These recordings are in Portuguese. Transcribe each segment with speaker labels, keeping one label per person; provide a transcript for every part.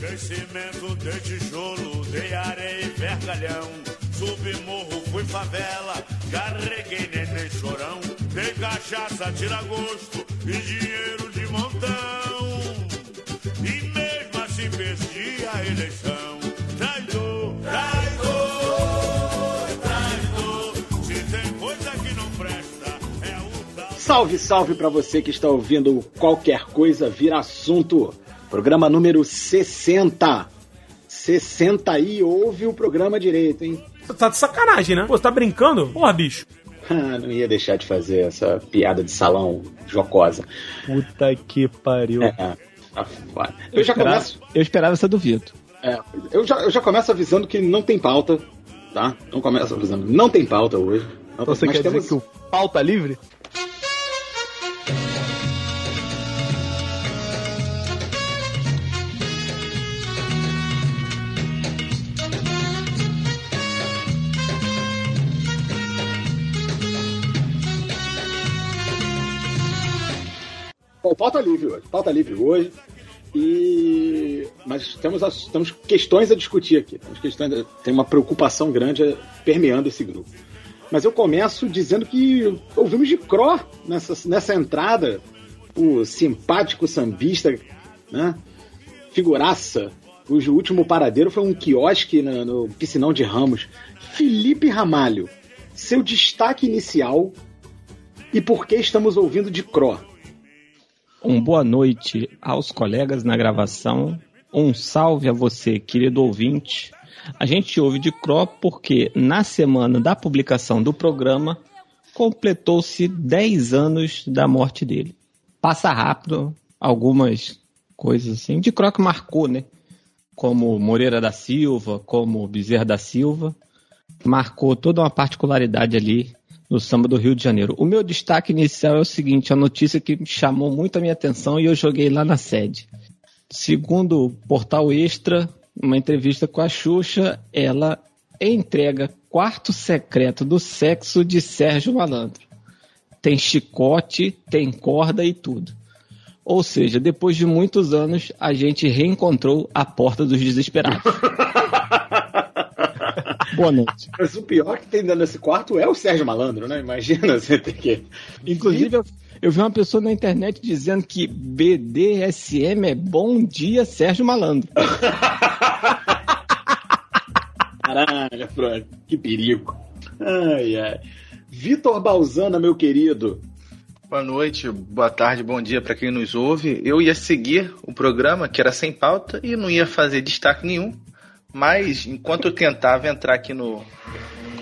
Speaker 1: Dei cimento, dei tijolo, dei areia e vergalhão. Subi morro, fui favela, carreguei neném chorão. Dei cachaça, tira gosto e dinheiro de montão. E mesmo assim perdi a eleição. Traidor, traidor, traidor. Se tem coisa que não presta, é o tal.
Speaker 2: Salve, salve pra você que está ouvindo qualquer coisa vira assunto. Programa número 60. 60 aí, ouve o programa direito, hein?
Speaker 3: Tá de sacanagem, né? Pô, você tá brincando? Porra, bicho.
Speaker 2: Ah, não ia deixar de fazer essa piada de salão jocosa.
Speaker 4: Puta que pariu.
Speaker 2: É, tá foda. Eu já
Speaker 4: esperava-
Speaker 2: começo.
Speaker 4: Eu esperava essa do Vitor.
Speaker 2: é, eu, já, eu já começo avisando que não tem pauta, tá? Não começo avisando. Não tem pauta hoje. Não
Speaker 4: Então
Speaker 2: tem-
Speaker 4: você
Speaker 2: mas
Speaker 4: quer
Speaker 2: temos-
Speaker 4: dizer que o pau tá livre?
Speaker 2: Pauta livre hoje. Pauta livre hoje. E... Mas temos, temos questões a discutir aqui. Temos questões, tem uma preocupação grande permeando esse grupo. Mas eu começo dizendo que ouvimos de Cro nessa, nessa entrada. O simpático sambista, né? Figuraça, cujo último paradeiro foi um quiosque na- no piscinão de Ramos. Felipe Ramalho, seu destaque inicial e por que estamos ouvindo de Cro?
Speaker 4: Um boa noite aos colegas na gravação. Um salve a você, querido ouvinte. A gente ouve de Cro porque na semana da publicação do programa completou-se 10 anos da morte dele. Passa rápido algumas coisas assim. De Cro que marcou, né? Como Moreira da Silva, como Bezerra da Silva. Marcou toda uma particularidade ali no samba do Rio de Janeiro. O meu destaque inicial é o seguinte, a notícia que chamou muito a minha atenção e eu joguei lá na sede. Segundo o Portal Extra, uma entrevista com a Xuxa, ela entrega quarto secreto do sexo de Sérgio Malandro. Tem chicote, tem corda e tudo. Ou seja, depois de muitos anos, a gente reencontrou a porta dos desesperados. Boa noite.
Speaker 2: Mas o pior que tem dentro desse quarto é o Sérgio Malandro, né? Imagina você ter que.
Speaker 4: Inclusive, eu, eu vi uma pessoa na internet dizendo que BDSM é bom dia Sérgio Malandro.
Speaker 2: Caralho, Frank, que perigo. Ai, ai. Vitor Balzana, meu querido.
Speaker 5: Boa noite, boa tarde, bom dia para quem nos ouve. Eu ia seguir o programa, que era sem pauta, e não ia fazer destaque nenhum. Mas enquanto eu tentava entrar aqui no,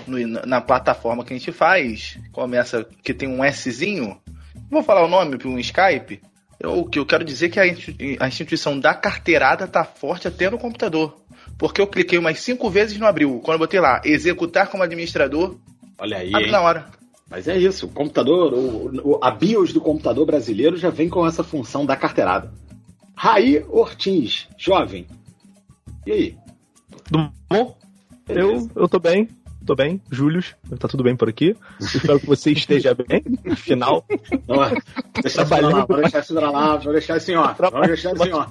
Speaker 5: no- na plataforma que a gente faz, começa que tem um Szinho. Vou falar o nome para um Skype. O que eu quero dizer é que a institu- a instituição da carteirada tá forte até no computador. Porque eu cliquei umas cinco vezes e não abriu. Quando eu botei lá, executar como administrador,
Speaker 2: Olha aí.
Speaker 5: abre
Speaker 2: hein?
Speaker 5: na hora.
Speaker 2: Mas é isso, o computador, o, o- a BIOS do computador brasileiro já vem com essa função da carteirada. Raí Ortiz, jovem. E aí?
Speaker 4: Tudo bom? Eu, eu tô bem, tô bem. Július, tá tudo bem por aqui. Eu espero que você esteja bem. Afinal,
Speaker 2: Não, é? deixa isso pra lá, vou deixar isso pra lá, vou deixar assim, ó. Vou deixar assim, ó.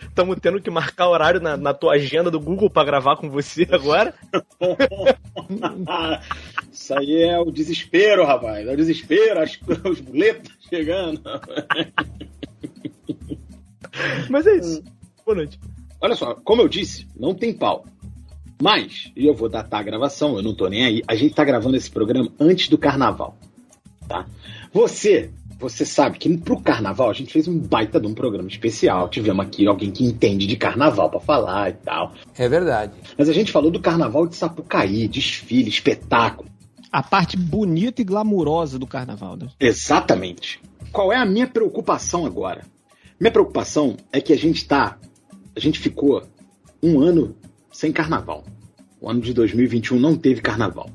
Speaker 4: estamos tendo que marcar horário na, na tua agenda do Google pra gravar com você agora.
Speaker 2: Isso aí é o desespero, rapaz. É o desespero, as, os boletos chegando.
Speaker 4: Mas é isso. Boa noite.
Speaker 2: Olha só, como eu disse, não tem pau. Mas, e eu vou datar a gravação, eu não tô nem aí, a gente tá gravando esse programa antes do carnaval. Tá? Você, você sabe que pro carnaval a gente fez um baita de um programa especial. Tivemos aqui alguém que entende de carnaval pra falar e tal.
Speaker 6: É verdade.
Speaker 2: Mas a gente falou do carnaval de Sapucaí, desfile, espetáculo.
Speaker 4: A parte bonita e glamurosa do carnaval, né?
Speaker 2: Exatamente. Qual é a minha preocupação agora? Minha preocupação é que a gente tá. Gente ficou um ano sem carnaval. O ano de 2021 não teve carnaval.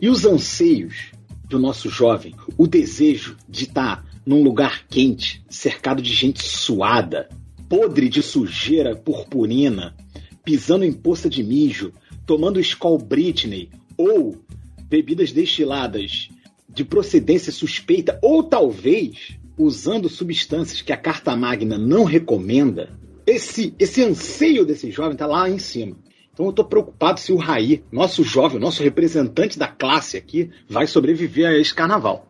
Speaker 2: E os anseios do nosso jovem, o desejo de estar num lugar quente, cercado de gente suada, podre de sujeira purpurina, pisando em poça de mijo, tomando Skol Britney ou bebidas destiladas de procedência suspeita ou talvez usando substâncias que a Carta Magna não recomenda, esse, esse anseio desse jovem tá lá em cima. Então eu tô preocupado se o Raí, nosso jovem, nosso representante da classe aqui, vai sobreviver a esse carnaval.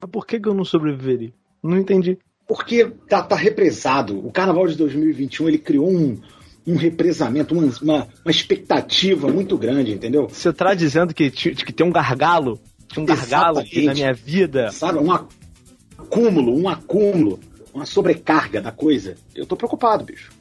Speaker 6: Mas por que, que eu não sobreviveria? Não entendi.
Speaker 2: Porque tá, tá represado. O carnaval de 2021 ele criou um, um represamento, uma, uma, uma expectativa muito grande, entendeu?
Speaker 6: Você tá dizendo que, que tem um gargalo? Tinha um gargalo aqui na minha vida?
Speaker 2: Sabe? Um acúmulo, um acúmulo, uma sobrecarga da coisa. Eu tô preocupado, bicho.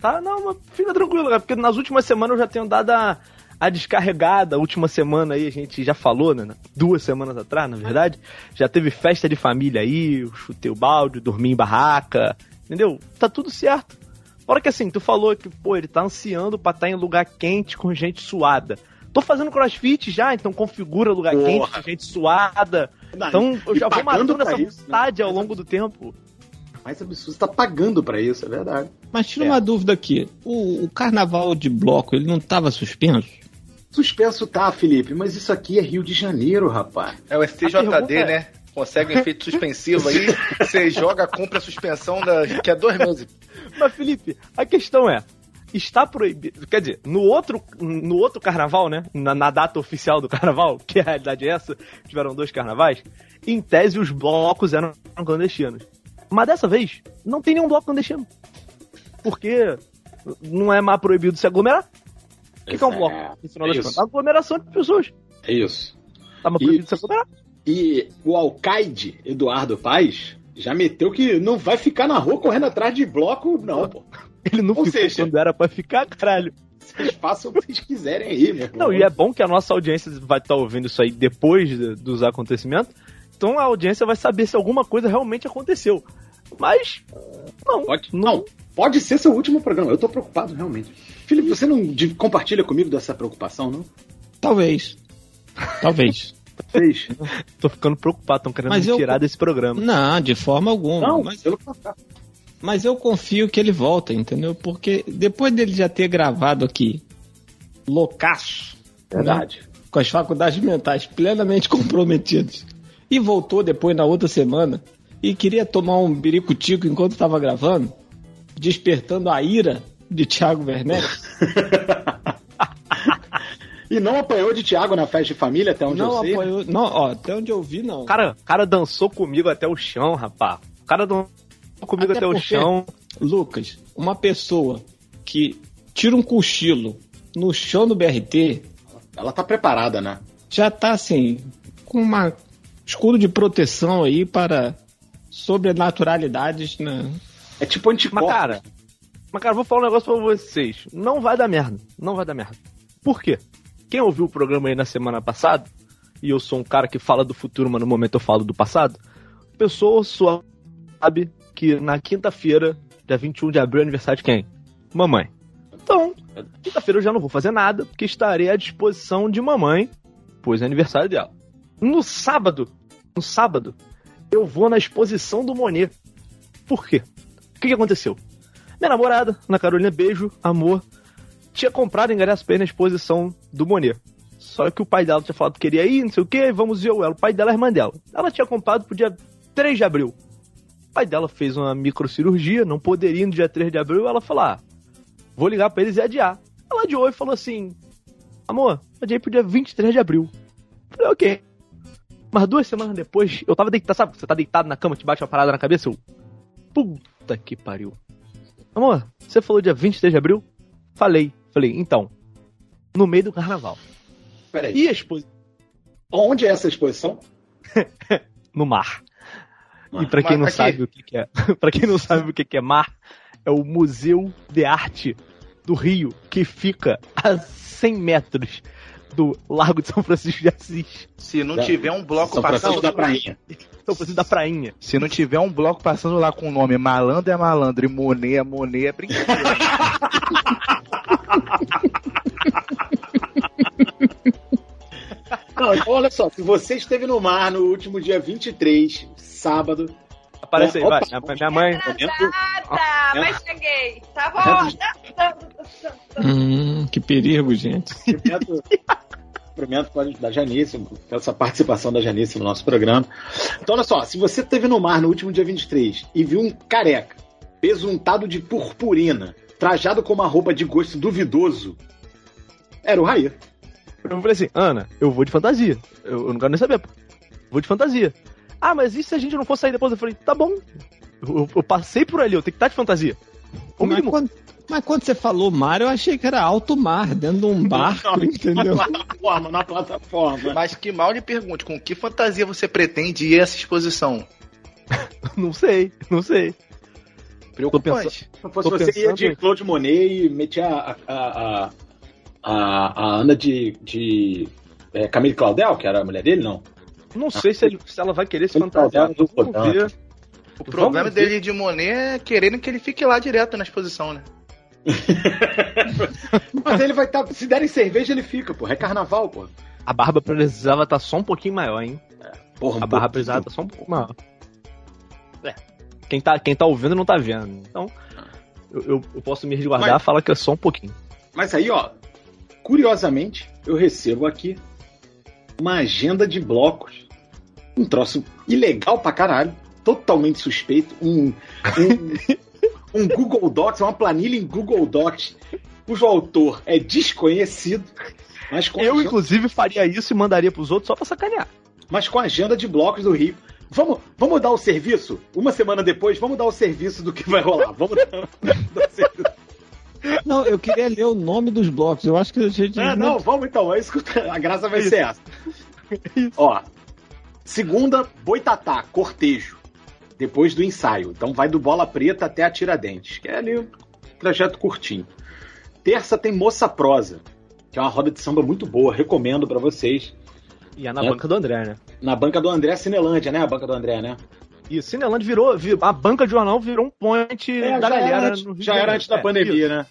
Speaker 6: Tá, não, mas fica tranquilo, cara, porque nas últimas semanas eu já tenho dado a, a descarregada. A última semana aí a gente já falou, né? Duas semanas atrás, na verdade. Já teve festa de família aí, eu chutei o balde, dormi em barraca, entendeu? Tá tudo certo. Fora que assim, tu falou que, pô, ele tá ansiando pra estar em lugar quente com gente suada. Tô fazendo crossfit já, então configura lugar
Speaker 2: Porra.
Speaker 6: quente com gente suada. Então eu já vou matando essa
Speaker 2: isso, né?
Speaker 6: vontade ao longo do tempo.
Speaker 2: Mas absurdo, você tá pagando pra isso, é verdade.
Speaker 4: Mas tira
Speaker 6: É.
Speaker 4: uma dúvida aqui. O, o carnaval de bloco, ele não estava suspenso?
Speaker 2: Suspenso tá, Felipe, mas isso aqui é Rio de Janeiro, rapaz.
Speaker 5: É o STJD,
Speaker 6: é-
Speaker 5: né? Consegue um efeito suspensivo aí, você joga, compra a suspensão da, que é dois meses.
Speaker 6: Mas, Felipe, a questão é: está proibido. Quer dizer, no outro, no outro carnaval, né? Na, na data oficial do carnaval, que a realidade é essa, tiveram dois carnavais, em tese os blocos eram clandestinos. Mas dessa vez, não tem nenhum bloco clandestino. Porque não é mais proibido se aglomerar. O que, que é um bloco? No final das
Speaker 2: isso.
Speaker 6: contas, aglomeração de pessoas.
Speaker 2: É isso.
Speaker 6: Tá mais
Speaker 2: E-
Speaker 6: proibido se aglomerar.
Speaker 2: E o alcaide Eduardo Paes já meteu que não vai ficar na rua correndo atrás de bloco, não, pô.
Speaker 6: Ele não
Speaker 2: Ou
Speaker 6: ficou
Speaker 2: seja-
Speaker 6: quando era pra ficar, caralho.
Speaker 2: Vocês façam o que vocês quiserem aí, meu.
Speaker 6: Não, e é bom que a nossa audiência vai estar ouvindo isso aí depois de- dos acontecimentos. Então a audiência vai saber se alguma coisa realmente aconteceu. Mas, não.
Speaker 2: Pode, não, pode ser seu último programa. Eu tô preocupado, realmente. Felipe, você não compartilha comigo dessa preocupação, não?
Speaker 4: Talvez. Talvez.
Speaker 2: Fez?
Speaker 6: Tô ficando preocupado, estão querendo
Speaker 4: Mas
Speaker 6: me
Speaker 4: eu-
Speaker 6: tirar desse programa.
Speaker 4: Não, de forma alguma.
Speaker 2: Não,
Speaker 4: Mas,
Speaker 2: pelo contrário.
Speaker 4: mas eu confio que ele volta, entendeu? Porque depois dele já ter gravado aqui, loucaço,
Speaker 2: Verdade.
Speaker 4: com as faculdades mentais plenamente comprometidas, e voltou depois na outra semana, e queria tomar um biricutico enquanto estava gravando, despertando a ira de Thiago Werneck.
Speaker 2: E não apanhou de Thiago na festa de família, até onde eu
Speaker 4: Não
Speaker 2: sei.
Speaker 4: apoiou. Não, ó, até onde eu vi, não.
Speaker 6: O cara, o cara dançou comigo até o chão, rapaz. O cara dançou comigo
Speaker 4: Até
Speaker 6: até, o
Speaker 4: porque-
Speaker 6: chão.
Speaker 4: Lucas, uma pessoa que tira um cochilo no chão do BRT
Speaker 2: Ela tá preparada, né?
Speaker 4: já tá assim, com uma escudo de proteção aí para sobrenaturalidades, né?
Speaker 2: É tipo anticorpos.
Speaker 6: Mas, cara, mas, cara, vou falar um negócio pra vocês. Não vai dar merda. Não vai dar merda. Por quê? Quem ouviu o programa aí na semana passada, e eu sou um cara que fala do futuro, mas no momento eu falo do passado, pessoa sua sabe que na quinta-feira, dia 21 de abril, é aniversário de quem? Mamãe. Então, quinta-feira eu já não vou fazer nada, porque estarei à disposição de mamãe, pois é aniversário dela. No sábado, no sábado, eu vou na exposição do Monet. Por quê? O que, que aconteceu? Minha namorada, Ana Carolina, beijo, amor, tinha comprado ingresso pra ir na exposição do Monet. Só que o pai dela tinha falado que queria ir, não sei o que, vamos ver o ela. O pai dela é irmã dela. Ela tinha comprado pro dia 3 de abril. O pai dela fez uma microcirurgia, não poderia no dia 3 de abril. Ela falou: ah, vou ligar pra eles e adiar. Ela adiou e falou assim: amor, adiei pro dia 23 de abril. Falei, ok. Mas duas semanas depois, eu tava deitado, sabe? Você tá deitado na cama, te bate uma parada na cabeça, eu. Puta que pariu. Amor, você falou dia 23 de abril? Falei. Falei, então. No meio do carnaval.
Speaker 2: Peraí.
Speaker 6: E a exposição?
Speaker 2: Onde é essa exposição?
Speaker 6: No mar. E pra quem não
Speaker 5: aqui-
Speaker 6: sabe o que, que é. para quem não sabe o que, que é mar, é o Museu de Arte do Rio, que fica a 100 metros do Largo de São Francisco de Assis.
Speaker 5: Se não
Speaker 2: Da-
Speaker 5: tiver um bloco
Speaker 2: São
Speaker 5: passando.
Speaker 2: da Prainha.
Speaker 6: São Francisco da Prainha.
Speaker 5: Se não tiver um bloco passando lá com o nome Malandro é Malandro e Monet é Monet, é brincadeira.
Speaker 2: Não, então olha só, se você esteve no mar no último dia 23, sábado,
Speaker 6: Aparece aí,
Speaker 2: Opa.
Speaker 6: vai. Minha- Minha mãe.
Speaker 7: Ah, tá, mas cheguei. Tava ó.
Speaker 4: Hum, que perigo, gente.
Speaker 2: cumprimento, da Janice, essa participação da Janice no nosso programa. Então, olha só, se você esteve no mar no último dia 23 e viu um careca besuntado de purpurina, trajado com uma roupa de gosto duvidoso, era o Raí.
Speaker 6: Eu falei assim, Ana, eu vou de fantasia. Eu, eu não quero nem saber. pô. Vou de fantasia. Ah, mas e se a gente não for sair depois? Eu falei, tá bom. Eu, eu- passei por ali, eu tenho que estar de fantasia. O
Speaker 4: Mas
Speaker 6: mínimo.
Speaker 4: quando, mas quando você falou mar, eu achei que era alto mar, dentro de um barco, entendeu?
Speaker 2: Na plataforma, na plataforma.
Speaker 5: Mas que mal lhe pergunte, com que fantasia você pretende ir a essa exposição?
Speaker 6: Não sei, não sei.
Speaker 5: Preocupante.
Speaker 2: Se fosse você, ia de Claude Monet e metia a, a, a, a, a Ana de, de é, Camille Claudel, que era a mulher dele, não?
Speaker 6: Não sei se, ele- se ela vai querer se fantasiar.
Speaker 2: tá dando
Speaker 6: Vamos ver.
Speaker 5: O problema
Speaker 6: Vamos ver.
Speaker 5: dele de Monet é querendo que ele fique lá direto na exposição, né?
Speaker 2: Mas ele vai estar. se derem cerveja, ele fica, pô. É carnaval, pô.
Speaker 6: A barba precisava estar só um pouquinho maior, hein?
Speaker 2: Porra, um
Speaker 6: A barra
Speaker 2: pouquinho.
Speaker 6: precisava estar só um pouco maior. É. Quem tá, quem tá ouvindo não tá vendo. Então, eu, eu- eu posso me resguardar e falar que é só um pouquinho.
Speaker 2: Mas aí, ó, curiosamente, eu recebo aqui uma agenda de blocos. Um troço ilegal pra caralho, totalmente suspeito. Um, um, um Google Docs, uma planilha em Google Docs, cujo autor é desconhecido, mas com,
Speaker 6: Eu,
Speaker 2: agenda,
Speaker 6: inclusive, faria isso e mandaria pros outros só pra sacanear.
Speaker 2: mas com agenda de blocos do Rio. Vamos, vamos dar o serviço? Uma semana depois, vamos dar o serviço do que vai rolar. Vamos dar, dar o serviço.
Speaker 4: Não, eu queria ler o nome dos blocos. Eu acho que a gente.
Speaker 2: Ah, não, vamos então. É isso que a graça vai ser essa. Ó, segunda, Boitatá, cortejo. Depois do ensaio. Então vai do Bola Preta até a Tiradentes, que é ali um trajeto curtinho. Terça tem Moça Prosa, que é uma roda de samba muito boa, recomendo pra vocês.
Speaker 6: E é na
Speaker 2: É.
Speaker 6: banca do André, né?
Speaker 2: Na banca do André Cinelândia, né? A banca do André, né?
Speaker 6: E o Cineland virou, vi- a banca de jornal virou um point
Speaker 2: É,
Speaker 6: da
Speaker 2: já
Speaker 6: galera.
Speaker 2: era, antes,
Speaker 6: no Rio
Speaker 2: já era antes da
Speaker 6: É,
Speaker 2: pandemia,
Speaker 6: isso.
Speaker 2: né?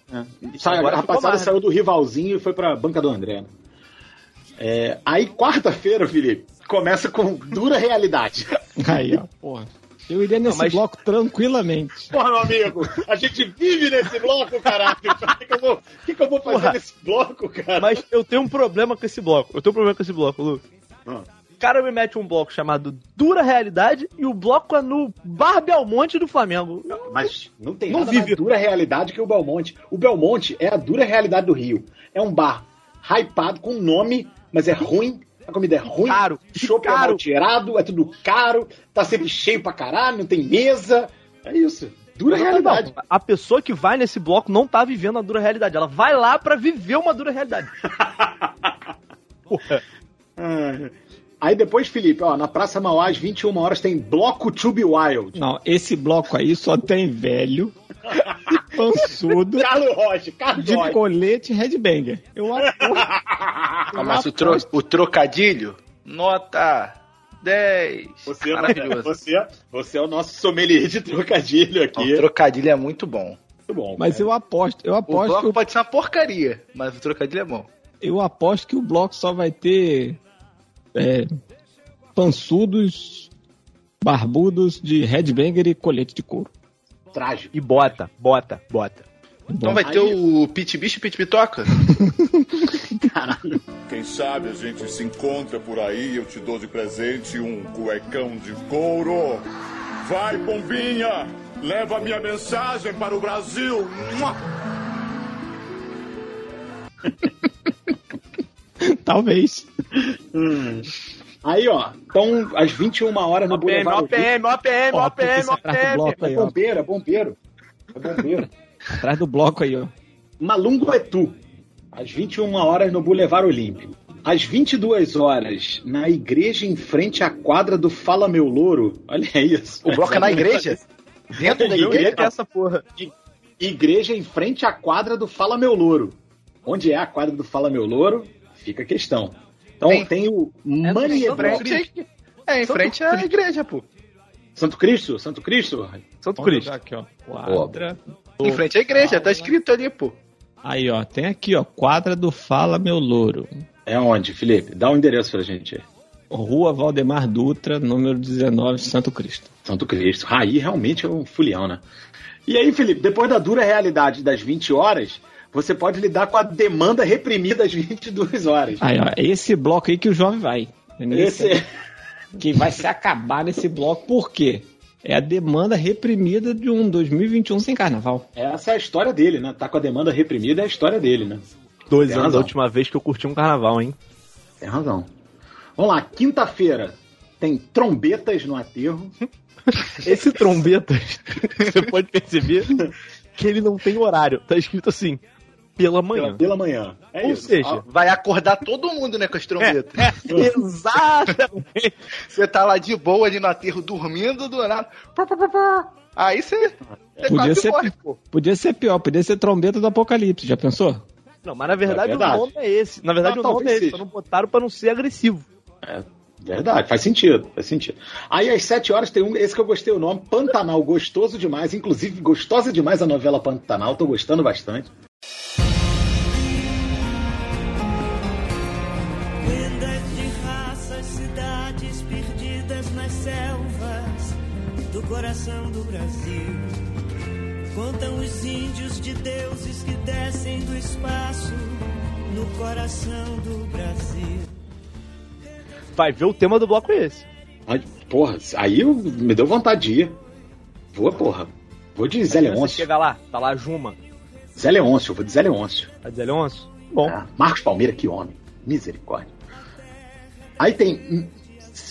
Speaker 2: É. Sai-
Speaker 6: agora
Speaker 2: a
Speaker 6: mais.
Speaker 2: saiu do rivalzinho e foi pra banca do André. né? É, aí, quarta-feira, Felipe, começa com dura realidade.
Speaker 4: Aí, ó, porra. Eu iria nesse
Speaker 6: Não, mas-
Speaker 4: bloco tranquilamente.
Speaker 2: Porra, meu amigo, a gente vive nesse bloco, caralho. O que, que eu vou, que, que eu vou fazer
Speaker 6: Porra.
Speaker 2: nesse bloco, cara?
Speaker 6: Mas eu tenho um problema com esse bloco. Eu tenho um problema com esse bloco, Lu.
Speaker 2: Ah.
Speaker 6: O cara me mete um bloco chamado Dura Realidade e o bloco é no Bar Belmonte do Flamengo.
Speaker 2: Mas não tem
Speaker 6: Não
Speaker 2: nada
Speaker 6: vive.
Speaker 2: mais dura realidade que o Belmonte. O Belmonte é a dura realidade do Rio. É um bar hypado com nome, mas é ruim. A comida é ruim.
Speaker 6: Caro.
Speaker 2: O chopp é
Speaker 6: Caro.
Speaker 2: mal tirado, é tudo caro, tá sempre cheio pra caralho, não tem mesa. É isso. Dura realidade.
Speaker 6: Não, a pessoa que vai nesse bloco não tá vivendo a dura realidade. Ela vai lá pra viver uma dura realidade. Porra.
Speaker 2: Ah. Aí depois, Felipe, ó, na Praça Mauá, às 21 horas, tem Bloco Tube Wild.
Speaker 4: Não, esse bloco aí só tem velho, pançudo,
Speaker 2: Carlos Rocha, Carlos
Speaker 4: de
Speaker 2: Rocha.
Speaker 4: colete headbanger. Eu aposto.
Speaker 5: Mas o, tro- o trocadilho, nota 10.
Speaker 2: Você,
Speaker 5: Maravilhoso.
Speaker 2: você, você é o nosso sommelier de trocadilho
Speaker 5: O
Speaker 2: aqui.
Speaker 5: trocadilho é muito bom.
Speaker 2: Muito bom.
Speaker 4: Mas
Speaker 2: cara.
Speaker 4: eu aposto, eu
Speaker 5: O
Speaker 4: aposto,
Speaker 5: bloco
Speaker 4: que,
Speaker 5: pode ser uma porcaria, mas o trocadilho é bom.
Speaker 4: eu aposto que o bloco só vai ter é, pançudos, barbudos de headbanger e colete de couro.
Speaker 2: Trágico.
Speaker 6: E bota, bota, bota.
Speaker 5: Então vai ter
Speaker 2: aí-
Speaker 5: o Pit Bicho e Pit Bitoca?
Speaker 1: Quem sabe a gente se encontra por aí, eu te dou de presente um cuecão de couro. Vai, pombinha, leva minha mensagem para o Brasil.
Speaker 4: Talvez.
Speaker 2: Aí, ó, então, às 21 horas no
Speaker 6: OPM,
Speaker 2: Boulevard.
Speaker 6: OPM, OPM,
Speaker 4: Ó,
Speaker 6: OPM, OPM.
Speaker 2: É bombeiro, é bombeiro. É bombeiro.
Speaker 4: Atrás do bloco aí, ó.
Speaker 2: Malunguetu, às 21 horas no Boulevard Olímpico. Às 22 horas, na igreja em frente à quadra do Fala Meu Louro. Olha isso.
Speaker 5: O bloco é na igreja? Dentro da igreja?
Speaker 6: ter essa porra.
Speaker 2: Igreja em frente à quadra do Fala Meu Louro. Onde é a quadra do Fala Meu Louro? Fica a questão. Então
Speaker 5: Tem-
Speaker 2: tem, o
Speaker 5: Em
Speaker 2: Maniebol.
Speaker 5: frente, é, em frente à igreja, pô.
Speaker 2: Santo Cristo? Santo Cristo?
Speaker 6: Santo
Speaker 4: Vamos
Speaker 6: Cristo.
Speaker 4: aqui, ó. Quadra.
Speaker 5: Em frente à igreja, tá escrito ali, pô.
Speaker 4: Aí, ó. Tem aqui, ó. Quadra do Fala Meu Louro.
Speaker 2: É onde, Felipe? Dá o um endereço pra gente aí.
Speaker 4: Rua Valdemar Dutra, número 19, Santo Cristo.
Speaker 2: Santo Cristo. Raí realmente é um fulião, né? E aí, Felipe, depois da dura realidade das 20 horas, você pode lidar com a demanda reprimida às 22 horas.
Speaker 4: Aí, ó. Esse bloco aí que o jovem vai. Entendeu?
Speaker 2: Esse é-
Speaker 4: Que vai se acabar nesse bloco. Por quê? É a demanda reprimida de um 2021 sem carnaval.
Speaker 2: Essa é a história dele, né? Tá com a demanda reprimida, é a história dele, né?
Speaker 6: Dois
Speaker 2: Tem
Speaker 6: anos
Speaker 2: razão.
Speaker 6: da última vez que eu curti um carnaval, hein?
Speaker 2: Tem razão. Vamos lá, quinta-feira tem trombetas no aterro.
Speaker 6: Esse trombetas, você pode perceber que ele não tem horário. Tá escrito assim, pela manhã.
Speaker 2: Pela, pela manhã. É
Speaker 6: Ou
Speaker 2: isso.
Speaker 6: seja,
Speaker 5: Vai acordar todo mundo, né, com as trombetas.
Speaker 6: Exatamente.
Speaker 5: Você tá lá de boa ali no aterro dormindo do nada. Aí você.
Speaker 4: Podia ser,
Speaker 5: morre, pô.
Speaker 4: podia ser pior, podia ser trombeta do apocalipse, já pensou?
Speaker 6: Não, mas na verdade,
Speaker 2: É verdade.
Speaker 6: o nome é esse. Na verdade,
Speaker 2: Não,
Speaker 6: o nome é esse.
Speaker 2: seja.
Speaker 6: Só não botaram pra não ser agressivo.
Speaker 2: É, verdade, faz sentido, faz sentido. Aí às 7 horas tem um, esse que eu gostei o nome, Pantanal, gostoso demais, inclusive gostosa demais a novela Pantanal, tô gostando bastante.
Speaker 8: Coração do Brasil. Contam os índios de deuses que descem do espaço no coração do Brasil.
Speaker 6: Vai ver o tema do bloco é esse.
Speaker 2: Ai, porra, aí eu- me deu vontade de ir. Vou, porra. Vou de Zé Leôncio.
Speaker 6: chega lá, tá lá Juma.
Speaker 2: Zé Leôncio, vou de Zé Leôncio.
Speaker 6: Tá de Zé Leôncio? Bom.
Speaker 2: Ah, Marcos Palmeira, que homem. Misericórdia. Aí tem.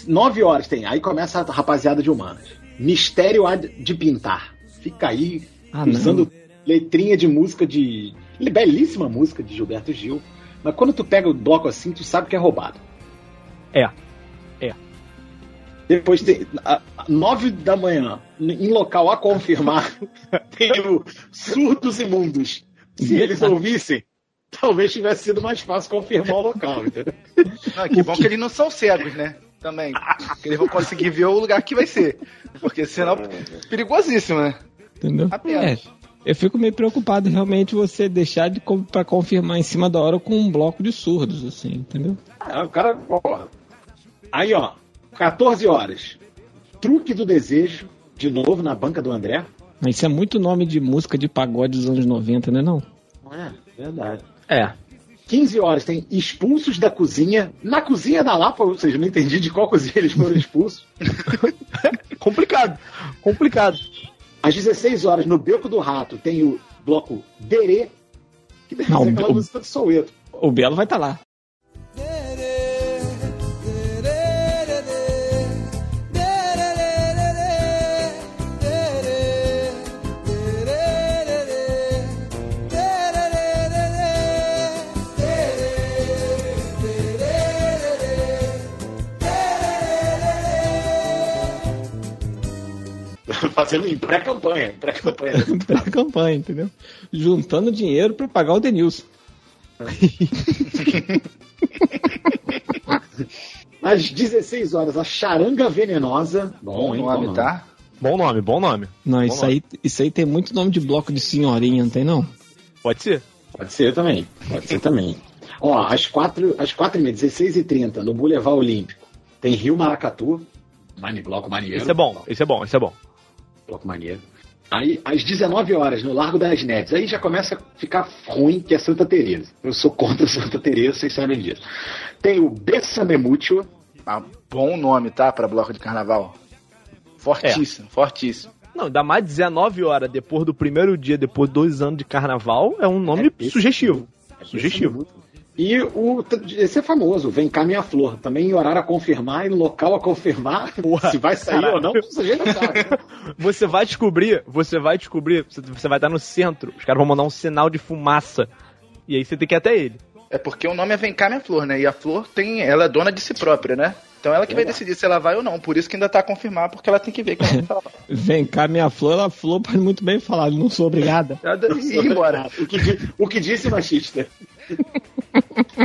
Speaker 2: 9 horas tem. Aí começa a rapaziada de humanas. Mistério há de pintar. Fica aí
Speaker 4: Ah,
Speaker 2: usando letrinha de música de. Belíssima música de Gilberto Gil. Mas quando tu pega o bloco assim, tu sabe que é roubado.
Speaker 6: É.
Speaker 2: Depois tem. a- Nove da manhã, em local a confirmar, tem o Surdos Imundos. Se eles ouvissem, talvez tivesse sido mais fácil confirmar o local, entendeu?
Speaker 5: Não, que bom que eles não são cegos, né? Também. Que eles vão conseguir ver o lugar que vai ser. Porque senão. Perigosíssimo, né?
Speaker 4: Entendeu?
Speaker 5: Apenas.
Speaker 4: É, eu fico meio preocupado realmente você deixar de pra confirmar em cima da hora com um bloco de surdos, assim, entendeu?
Speaker 2: Ah, o cara. porra. Aí, ó, 14 horas. Truque do Desejo, de novo na banca do André.
Speaker 4: Mas isso é muito nome de música de pagode dos anos 90, né não?
Speaker 2: Não é? Verdade.
Speaker 6: É.
Speaker 2: 15 horas tem Expulsos da Cozinha. Na cozinha da Lapa, ou seja, não entendi de qual cozinha eles foram expulsos.
Speaker 6: Complicado. Complicado.
Speaker 2: Às 16 horas, no Beco do Rato, tem o bloco Derê, que deve
Speaker 4: Não,
Speaker 2: ser aquela
Speaker 4: o-
Speaker 2: música do Soueto.
Speaker 4: O Belo vai estar lá.
Speaker 2: Fazendo em pré-campanha. Pré-campanha.
Speaker 4: pra campanha, entendeu? Juntando dinheiro pra pagar o Denilson.
Speaker 2: Às 16 horas, a Charanga Venenosa. Bom, hein?
Speaker 5: nome,
Speaker 2: Bom nome.
Speaker 5: tá?
Speaker 6: Bom nome, bom nome.
Speaker 4: Não, isso aí, isso aí tem muito nome de bloco de senhorinha, não tem não?
Speaker 6: Pode ser.
Speaker 2: Pode ser também. Pode ser também. Ó, às 4, às 4 e meia, 16 e 30 no Boulevard Olímpico, tem Rio Maracatu. Mani, bloco maneiro.
Speaker 6: Esse é bom, esse é bom, esse é bom.
Speaker 2: Bloco maneiro. Aí, às 19 horas, no Largo das Neves. Aí já começa a ficar ruim, que é Santa Teresa. Eu sou contra Santa Teresa, vocês sabem disso. Tem o Bessamemútil.
Speaker 5: Ah, bom nome, tá? Pra bloco de carnaval. Fortíssimo, fortíssimo.
Speaker 6: Não, ainda mais 19 horas depois do primeiro dia, depois de dois anos de carnaval, é um nome
Speaker 2: É,
Speaker 6: sugestivo.
Speaker 2: É
Speaker 6: Sugestivo.
Speaker 2: E o, esse é famoso, Vem cá minha flor. Também em horário a confirmar e no local a confirmar.
Speaker 6: Porra,
Speaker 2: se vai sair
Speaker 6: caralho.
Speaker 2: ou não, o sujeito não sabe. né?
Speaker 6: Você vai descobrir, você vai descobrir, você- você vai estar no centro, os caras vão mandar um sinal de fumaça. E aí você tem que ir até ele.
Speaker 5: É porque o nome é Vem cá minha flor, né? E a flor tem. Ela é dona de si própria, né? Então ela que vai decidir se ela vai ou não. Por isso que ainda tá a confirmar, porque ela tem que ver que ela vai.
Speaker 4: Vem cá, minha flor, ela flor pode muito bem falar, não sou obrigada.
Speaker 5: Ela deve ir embora.
Speaker 2: O que, o que disse machista.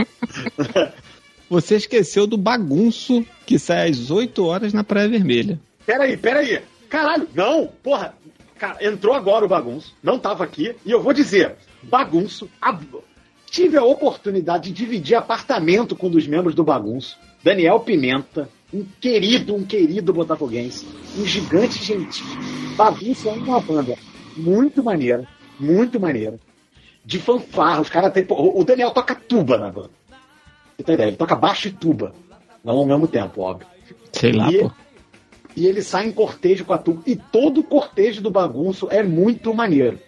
Speaker 4: Você esqueceu do bagunço que sai às 8 horas na Praia Vermelha.
Speaker 2: Peraí, peraí. Caralho, não, porra. Cara, entrou agora o bagunço. Não tava aqui. E eu vou dizer, bagunço. a- Tive a oportunidade de dividir apartamento com um dos membros do bagunço. Daniel Pimenta, um querido, um querido botafoguense. Um gigante gentil. Bagunço é uma banda muito maneira. Muito maneira. De fanfarra. Os caras têm. O Daniel toca tuba na banda. Você tem ideia? Ele toca baixo e tuba. Não ao mesmo tempo, óbvio.
Speaker 4: Sei lá,
Speaker 2: E-
Speaker 4: pô.
Speaker 2: e ele sai em cortejo com a turma. E todo o cortejo do bagunço é muito maneiro.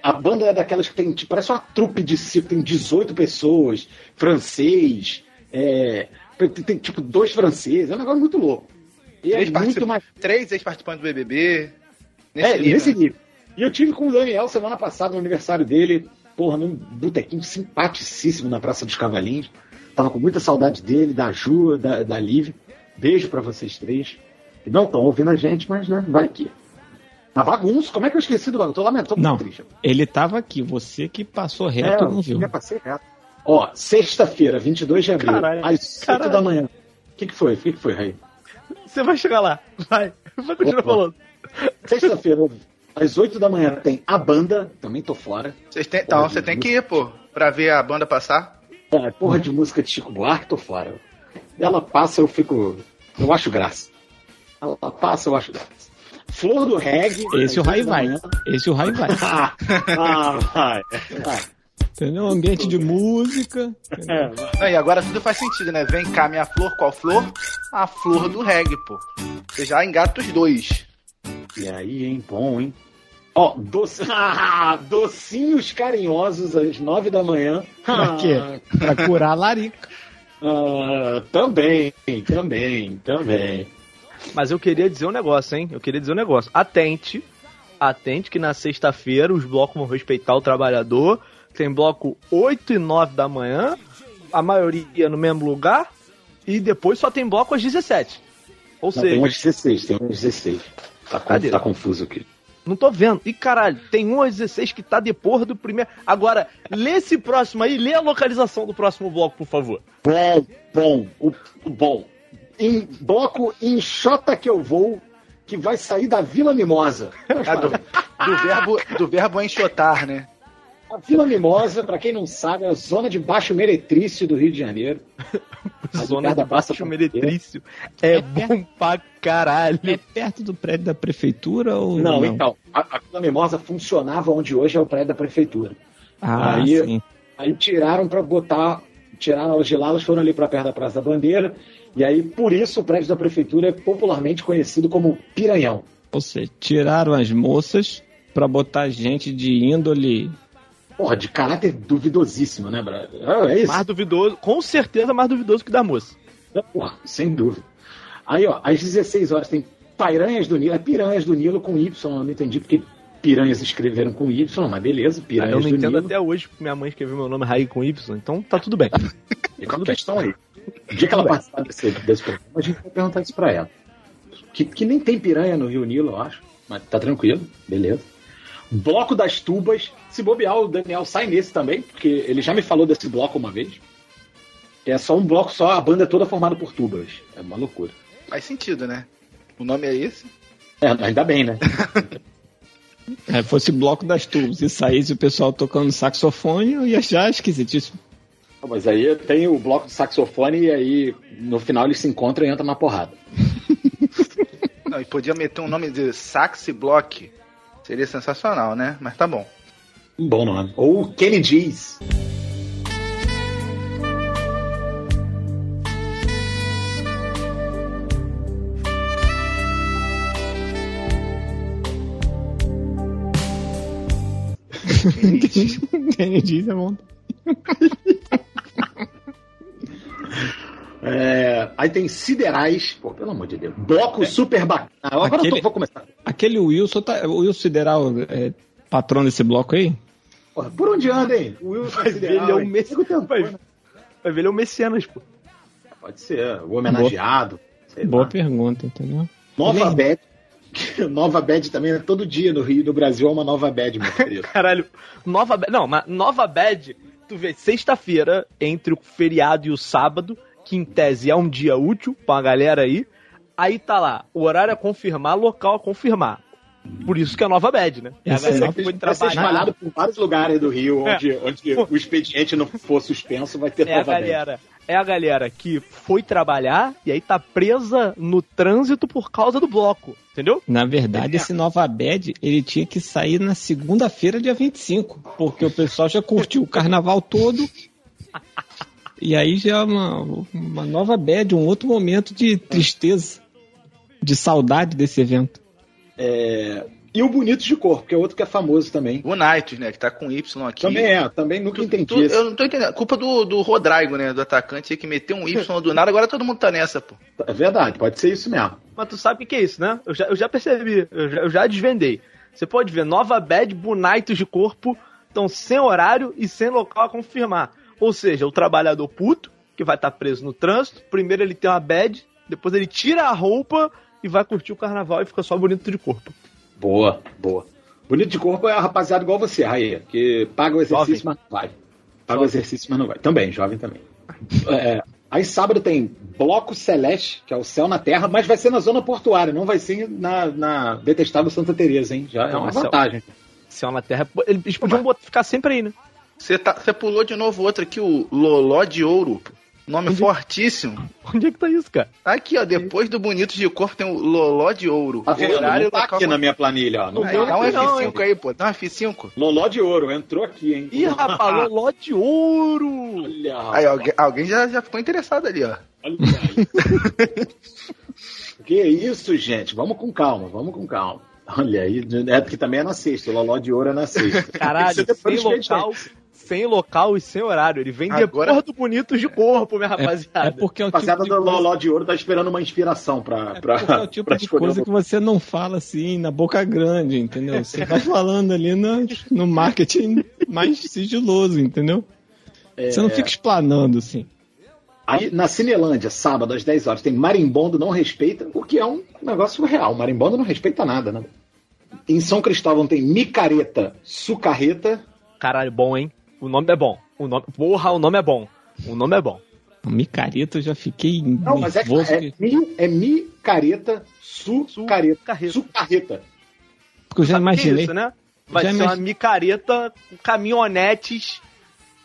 Speaker 2: A banda é daquelas que tem, tipo, parece uma trupe de circo, tem 18 pessoas, francês, é, tem, tem, tipo dois franceses, é um negócio muito louco. E é
Speaker 5: Três,
Speaker 2: muito
Speaker 5: particip-
Speaker 2: mais.
Speaker 5: Três ex-participantes do BBB.
Speaker 2: É,
Speaker 5: nível,
Speaker 2: nesse
Speaker 5: né?
Speaker 2: nível. E eu tive com o Daniel semana passada, no aniversário dele, porra, num botequinho simpaticíssimo na Praça dos Cavalinhos. Tava com muita saudade dele, da Ju, da, da Liv. Beijo pra vocês três. Que não estão ouvindo a gente, mas né, vai aqui. Na bagunça, como é que eu esqueci do bagunça? Tô lamentando, tô muito
Speaker 4: Não,
Speaker 2: triste.
Speaker 4: ele tava aqui, você que passou reto
Speaker 2: É,
Speaker 4: não viu.
Speaker 2: eu já passei reto. Ó, sexta-feira, 22 de abril,
Speaker 6: Caralho,
Speaker 2: às 8
Speaker 6: caralho.
Speaker 2: da manhã. O que, que foi? O que, que foi, Raí?
Speaker 6: Você vai chegar lá. Vai. Vai continuar
Speaker 2: Opa.
Speaker 6: falando.
Speaker 2: Sexta-feira, às 8 da manhã, tem a banda, também tô fora.
Speaker 5: Vocês então,
Speaker 2: Porra,
Speaker 5: você tem
Speaker 2: música.
Speaker 5: que ir, pô, pra ver a banda passar.
Speaker 2: É, porra de música de Chico Buarque, tô fora. Ela passa, eu fico. Eu acho graça. Ela passa, eu acho graça. Flor do reggae.
Speaker 4: Esse o Rai vai. Esse o Rai vai.
Speaker 2: Ah, ah, vai. vai.
Speaker 4: Entendeu? Ambiente de música.
Speaker 2: É,
Speaker 5: Não, e agora tudo faz sentido, né? Vem cá, minha flor, qual flor? A flor do reggae, pô. Você já engata os dois.
Speaker 2: E aí, hein? Bom, hein? Ó, doce... ah, docinhos carinhosos às nove da manhã.
Speaker 4: Pra quê? Pra curar a larica.
Speaker 2: Ah, também, também, também.
Speaker 6: Mas eu queria dizer um negócio, hein? Eu queria dizer um negócio. Atente, atente que na sexta-feira os blocos vão respeitar o trabalhador. Tem bloco 8 e 9 da manhã, a maioria no mesmo lugar, e depois só tem bloco às 17. Ou
Speaker 2: Não, tem
Speaker 6: seja,
Speaker 2: umas 16, tem umas 16. Tá,
Speaker 6: Cadê?
Speaker 2: tá confuso aqui.
Speaker 6: não tô vendo. E caralho, tem um às 16 que tá depois do primeiro. Agora, lê esse próximo aí, lê a localização do próximo bloco, por favor.
Speaker 2: Bom, bom, bom. Em bloco Enxota que eu vou, que vai sair da Vila Mimosa.
Speaker 5: Ah, do, do verbo, do verbo enxotar, né?
Speaker 2: A Vila Mimosa, pra quem não sabe, é a zona de baixo meretrício do Rio de Janeiro.
Speaker 6: Zona de
Speaker 2: Praça
Speaker 6: baixo meretrício. É,
Speaker 4: É
Speaker 6: bom pra caralho.
Speaker 4: É perto do prédio da prefeitura ou
Speaker 2: Não,
Speaker 4: não?
Speaker 2: então, a, a Vila Mimosa funcionava onde hoje é o prédio da prefeitura.
Speaker 4: Ah,
Speaker 2: Aí-
Speaker 4: sim.
Speaker 2: Aí tiraram pra botar, tiraram de lá, elas foram ali pra perto da Praça da Bandeira. E aí, por isso, o prédio da prefeitura é popularmente conhecido como Piranhão.
Speaker 4: Ou seja, tiraram as moças pra botar gente de índole.
Speaker 2: Porra, de caráter duvidosíssimo, né, brother? Ah, É isso.
Speaker 6: Mais duvidoso, com certeza mais duvidoso que da moça.
Speaker 2: Porra, sem dúvida. Aí, ó, às 16 horas tem Piranhas do Nilo. É Piranhas do Nilo com Y, eu não entendi porque piranhas escreveram com Y, mas beleza, Piranhas
Speaker 6: eu não
Speaker 2: do
Speaker 6: entendo
Speaker 2: Nilo.
Speaker 6: até hoje porque minha mãe escreveu meu nome Raí com Y, então tá tudo bem.
Speaker 2: Fica a questão aí. O dia que ela participar desse, desse programa, a gente vai perguntar isso pra ela. Que, que nem tem piranha no Rio Nilo, eu acho. Mas tá tranquilo, beleza. Bloco das Tubas. Se bobear, o Daniel sai nesse também, porque ele já me falou desse bloco uma vez. É só um bloco só, a banda é toda formada por tubas. É uma loucura.
Speaker 5: Faz sentido, né? O nome é esse?
Speaker 2: É, ainda bem, né?
Speaker 4: É, fosse bloco das tubos e saísse o pessoal tocando saxofone, eu ia achar esquisitíssimo.
Speaker 2: Mas aí tem o bloco de saxofone e aí no final eles se encontram e entram na porrada.
Speaker 5: Não, e podia meter um nome de Saxi Block. Seria sensacional, né? Mas tá bom.
Speaker 2: Um bom nome. Ou Kenny G's.
Speaker 4: Quem diz é bom.
Speaker 2: É, aí tem Siderais. Pô, pelo amor de Deus. Bloco super bacana. Agora eu
Speaker 4: Aquele-
Speaker 2: tô- vou começar.
Speaker 4: Aquele Wilson, tá, o Wilson Sideral é patrão desse bloco aí?
Speaker 2: Porra, por onde anda, hein? O Wilson
Speaker 6: Vai ver,
Speaker 2: Sideral,
Speaker 6: ele é o
Speaker 2: hein?
Speaker 6: Messi-
Speaker 2: Nego tentou,
Speaker 6: vai-? Vai ver, ele é o Messianas, pô.
Speaker 2: Pode ser. O homenageado.
Speaker 4: Boa
Speaker 2: lá.
Speaker 4: pergunta, entendeu?
Speaker 2: Nova
Speaker 4: Ele-
Speaker 2: Bad. Nova Bad também é todo dia no Rio, no Brasil é uma nova Bad, meu querido.
Speaker 6: Caralho, nova Bad. Não, mas nova Bad, tu vê, sexta-feira, entre o feriado e o sábado, que em tese é um dia útil pra uma galera aí. Aí tá lá, o horário a confirmar, local a confirmar. Por isso que é nova Bad, né? É a galera
Speaker 4: exato.
Speaker 6: que foi
Speaker 2: Vai ser
Speaker 6: trabalhar.
Speaker 2: espalhado por vários lugares do Rio,
Speaker 6: É.
Speaker 2: onde, onde o expediente não for suspenso, vai ter
Speaker 6: É a
Speaker 2: Nova Bad.
Speaker 6: galera. É a galera que foi trabalhar e aí tá presa no trânsito por causa do bloco. Entendeu?
Speaker 4: Na verdade, esse Nova Bad, ele tinha que sair na segunda-feira, dia 25, porque o pessoal já curtiu o carnaval todo. E aí já é uma, uma nova bad, um outro momento de tristeza. De saudade desse evento.
Speaker 2: É, E o Bonitos de Corpo, que é outro que é famoso também.
Speaker 5: O Nights, né? Que tá com Y aqui.
Speaker 2: Também é, também nunca entendi
Speaker 5: Tu-
Speaker 2: isso.
Speaker 5: eu não tô entendendo. Culpa do, do Rodrigo, né? Do atacante que meteu um Y do nada. Agora todo mundo tá nessa, pô.
Speaker 2: É verdade, pode ser isso mesmo.
Speaker 6: Mas tu sabe o que, é isso, né? Eu já, eu já percebi, eu já, eu já desvendei. Você pode ver, Nova Bad, Bonitos de corpo, estão sem horário e sem local a confirmar. Ou seja, o trabalhador puto, que vai estar preso no trânsito, primeiro ele tem uma bad, depois ele tira a roupa e vai curtir o carnaval e fica só bonito de corpo.
Speaker 2: Boa, boa. Bonito de corpo é a rapaziada igual você, Raia, que paga o exercício,
Speaker 6: Jovem.
Speaker 2: mas não vai. Paga o exercício, mas não vai. Também, jovem também. É, aí sábado tem Bloco Celeste, que é o céu na terra, mas vai ser na zona portuária, não vai ser na, na detestável Santa Teresa, hein? Já é
Speaker 6: Não,
Speaker 2: uma
Speaker 6: é
Speaker 2: vantagem.
Speaker 6: Céu na terra, eles podiam botar- ficar sempre aí, né?
Speaker 5: Você tá, você pulou de novo outro aqui, o Loló de Ouro. Nome fortíssimo.
Speaker 6: Onde é que tá isso, cara?
Speaker 5: Aqui, ó, depois do Bonito de Corpo tem o Loló de Ouro.
Speaker 2: Tá?
Speaker 5: Horário
Speaker 2: Não tá
Speaker 5: local-
Speaker 2: aqui na minha planilha, ó. Não
Speaker 5: Aí,
Speaker 2: tá
Speaker 5: dá um
Speaker 2: aqui.
Speaker 6: não,
Speaker 5: F5 aí, pô. Dá um F5.
Speaker 2: Loló de ouro, entrou aqui, hein?
Speaker 6: Ih, rapaz, Loló de ouro!
Speaker 2: Olha,
Speaker 5: Aí, alguém, alguém já, já ficou interessado ali, ó.
Speaker 2: olha aí. que isso, gente? Vamos com calma, vamos com calma. Olha aí, é porque também é na sexta, o Loló de ouro é na sexta.
Speaker 6: Caralho,
Speaker 2: Isso depois
Speaker 6: sem
Speaker 2: a gente
Speaker 6: local, sem local e sem horário. Ele vem
Speaker 5: Agora-
Speaker 6: depois do Bonitos de corpo, minha rapaziada.
Speaker 4: É porque é o
Speaker 2: A rapaziada
Speaker 4: tipo de
Speaker 2: do
Speaker 4: coisa,
Speaker 2: Loló de ouro tá esperando uma inspiração pra,
Speaker 4: é
Speaker 2: pra,
Speaker 4: porque é o tipo
Speaker 2: pra
Speaker 4: de coisa que você não fala assim na boca grande, entendeu? Você vai falando ali no, no marketing mais sigiloso, entendeu? Você não fica explanando assim.
Speaker 2: Aí, na Cinelândia, sábado, às 10 horas, tem Marimbondo Não Respeita, o que é um negócio real. Marimbondo não respeita nada, né? Em São Cristóvão tem Micareta Sucarreta.
Speaker 6: Caralho, bom, hein? O nome é bom. O nome... Porra, o nome é bom. O nome é bom.
Speaker 4: O micareta eu já fiquei
Speaker 2: Não, mas é, é, mi, é Micareta Sucareta.
Speaker 6: Sucarreta.
Speaker 2: Sucarreta.
Speaker 4: Porque eu já
Speaker 6: Sabe é
Speaker 4: imaginei.
Speaker 6: isso, né? Vai
Speaker 4: Já
Speaker 6: ser uma micareta com caminhonetes,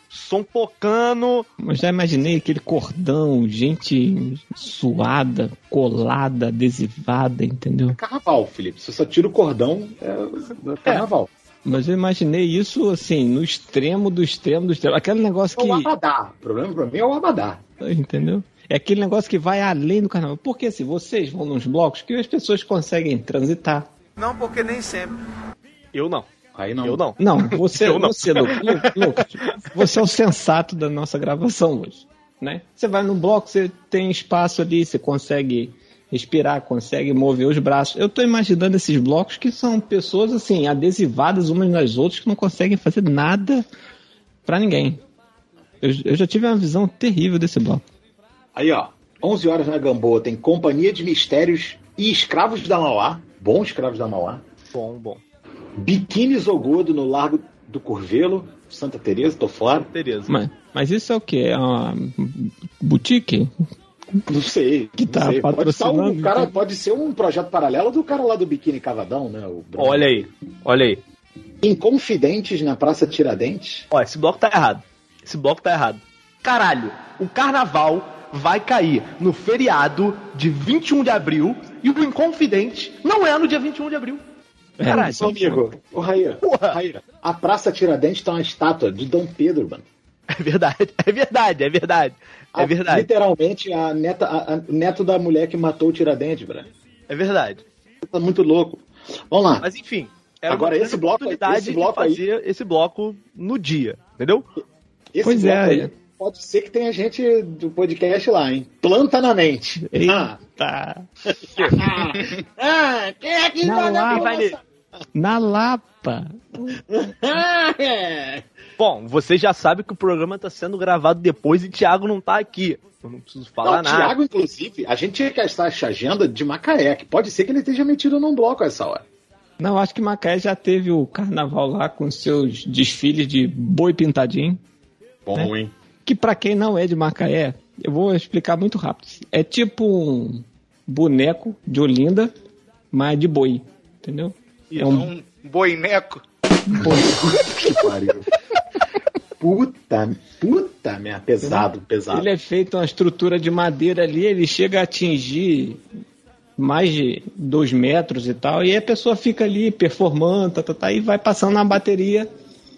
Speaker 6: som tocando.
Speaker 4: Mas já imaginei aquele cordão, gente suada, colada, adesivada, entendeu?
Speaker 2: Carnaval, Felipe. Se você só tira o cordão, é, é carnaval.
Speaker 4: Mas eu imaginei isso assim, no extremo do extremo do extremo. Aquele negócio
Speaker 2: É o
Speaker 4: que.
Speaker 2: Abadá. O problema pra mim é o Abadá.
Speaker 4: Entendeu? É aquele negócio que vai além do carnaval. Porque se vocês vão nos blocos que as pessoas conseguem transitar.
Speaker 9: Não, porque nem sempre.
Speaker 6: Eu não.
Speaker 2: Aí não.
Speaker 6: Eu não.
Speaker 4: Não, você,
Speaker 6: Eu não.
Speaker 4: você, Lucas, Lu- Lucas, você é o sensato da nossa gravação hoje, né? Você vai no bloco, você tem espaço ali, você consegue respirar, consegue mover os braços. Eu tô imaginando esses blocos que são pessoas assim adesivadas umas nas outras que não conseguem fazer nada pra ninguém. Eu, eu já tive uma visão terrível desse bloco.
Speaker 2: Aí, ó. 11 horas na Gamboa tem Companhia de Mistérios e Escravos da Mauá. Bom Escravos da Mauá.
Speaker 6: Bom, bom.
Speaker 2: Biquíni Zogodo no Largo do Curvelo. Santa Teresa, tô fora.
Speaker 6: Tereza.
Speaker 4: Mas, mas isso é o que? É uma boutique?
Speaker 2: Não sei.
Speaker 4: Que tá
Speaker 2: sei. Pode, ser um
Speaker 4: patrocinando,
Speaker 2: cara,
Speaker 4: então.
Speaker 2: pode ser um projeto paralelo do cara lá do Biquíni Cavadão, né? O.
Speaker 6: Olha aí, olha aí.
Speaker 2: Inconfidentes na Praça Tiradentes.
Speaker 6: Ó, esse bloco tá errado. Esse bloco tá errado. Caralho, o carnaval vai cair no feriado de 21 de abril e o Inconfidente não é no dia 21 de abril. Caralho.
Speaker 2: Meu amigo, ô Raíra,
Speaker 6: Porra.
Speaker 2: Raíra, a Praça Tiradentes tá uma estátua de Dom Pedro, mano.
Speaker 6: É verdade, é verdade, é verdade. É
Speaker 2: A-
Speaker 6: verdade,
Speaker 2: Literalmente a neta, a, a neto da mulher que matou o Tiradentes, bro.
Speaker 6: é verdade.
Speaker 2: Tá muito louco. Vamos lá.
Speaker 6: Mas enfim, era
Speaker 2: Agora, esse bloco esse bloco
Speaker 6: de
Speaker 2: aí-
Speaker 6: fazer esse bloco no dia, entendeu?
Speaker 2: Esse
Speaker 4: Pois
Speaker 2: bloco
Speaker 4: é.
Speaker 2: aí, pode ser que tenha gente do podcast lá, hein? Planta na mente. Ah,
Speaker 4: Eita!
Speaker 2: ah, quem é que
Speaker 4: Na
Speaker 2: dar
Speaker 4: Lapa. Na Lapa!
Speaker 2: Ah, é.
Speaker 6: Bom, você já sabe que o programa tá sendo gravado depois e Thiago não tá aqui. Eu não preciso falar
Speaker 2: Não, o
Speaker 6: nada.
Speaker 2: Thiago, inclusive, a gente tinha que estar essa agenda de Macaé, que pode ser que ele esteja metido num bloco a essa hora.
Speaker 4: Não, acho que Macaé já teve o carnaval lá com seus desfiles de boi pintadinho.
Speaker 2: Bom, hein?
Speaker 4: Que pra quem não é de Macaé, eu vou explicar muito rápido. É tipo um boneco de Olinda, mas de boi. Entendeu? É um
Speaker 5: Um boineco.
Speaker 2: Que pariu. Puta, puta, minha, pesado, pesado.
Speaker 4: Ele é feito uma estrutura de madeira ali, ele chega a atingir mais de dois metros e tal, e aí a pessoa fica ali performando, tá, tá, tá, e vai passando na bateria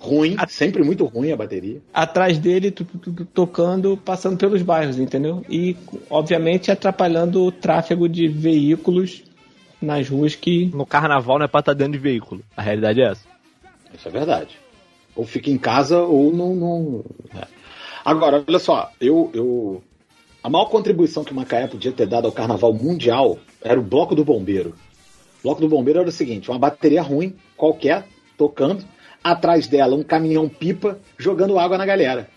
Speaker 2: Ruim, sempre muito ruim a bateria.
Speaker 4: atrás dele, tu, tu, tu, tu, tocando, passando pelos bairros, entendeu? E, obviamente, atrapalhando o tráfego de veículos nas ruas que.
Speaker 6: No carnaval não é pra estar dentro de veículo. A realidade é essa.
Speaker 2: Isso é verdade. Ou fica em casa ou não. não... é. Agora, olha só, eu, eu. A maior contribuição que Macaé podia ter dado ao carnaval mundial era o Bloco do Bombeiro. O Bloco do Bombeiro era o seguinte: uma bateria ruim, qualquer, tocando, atrás dela um caminhão-pipa jogando água na galera.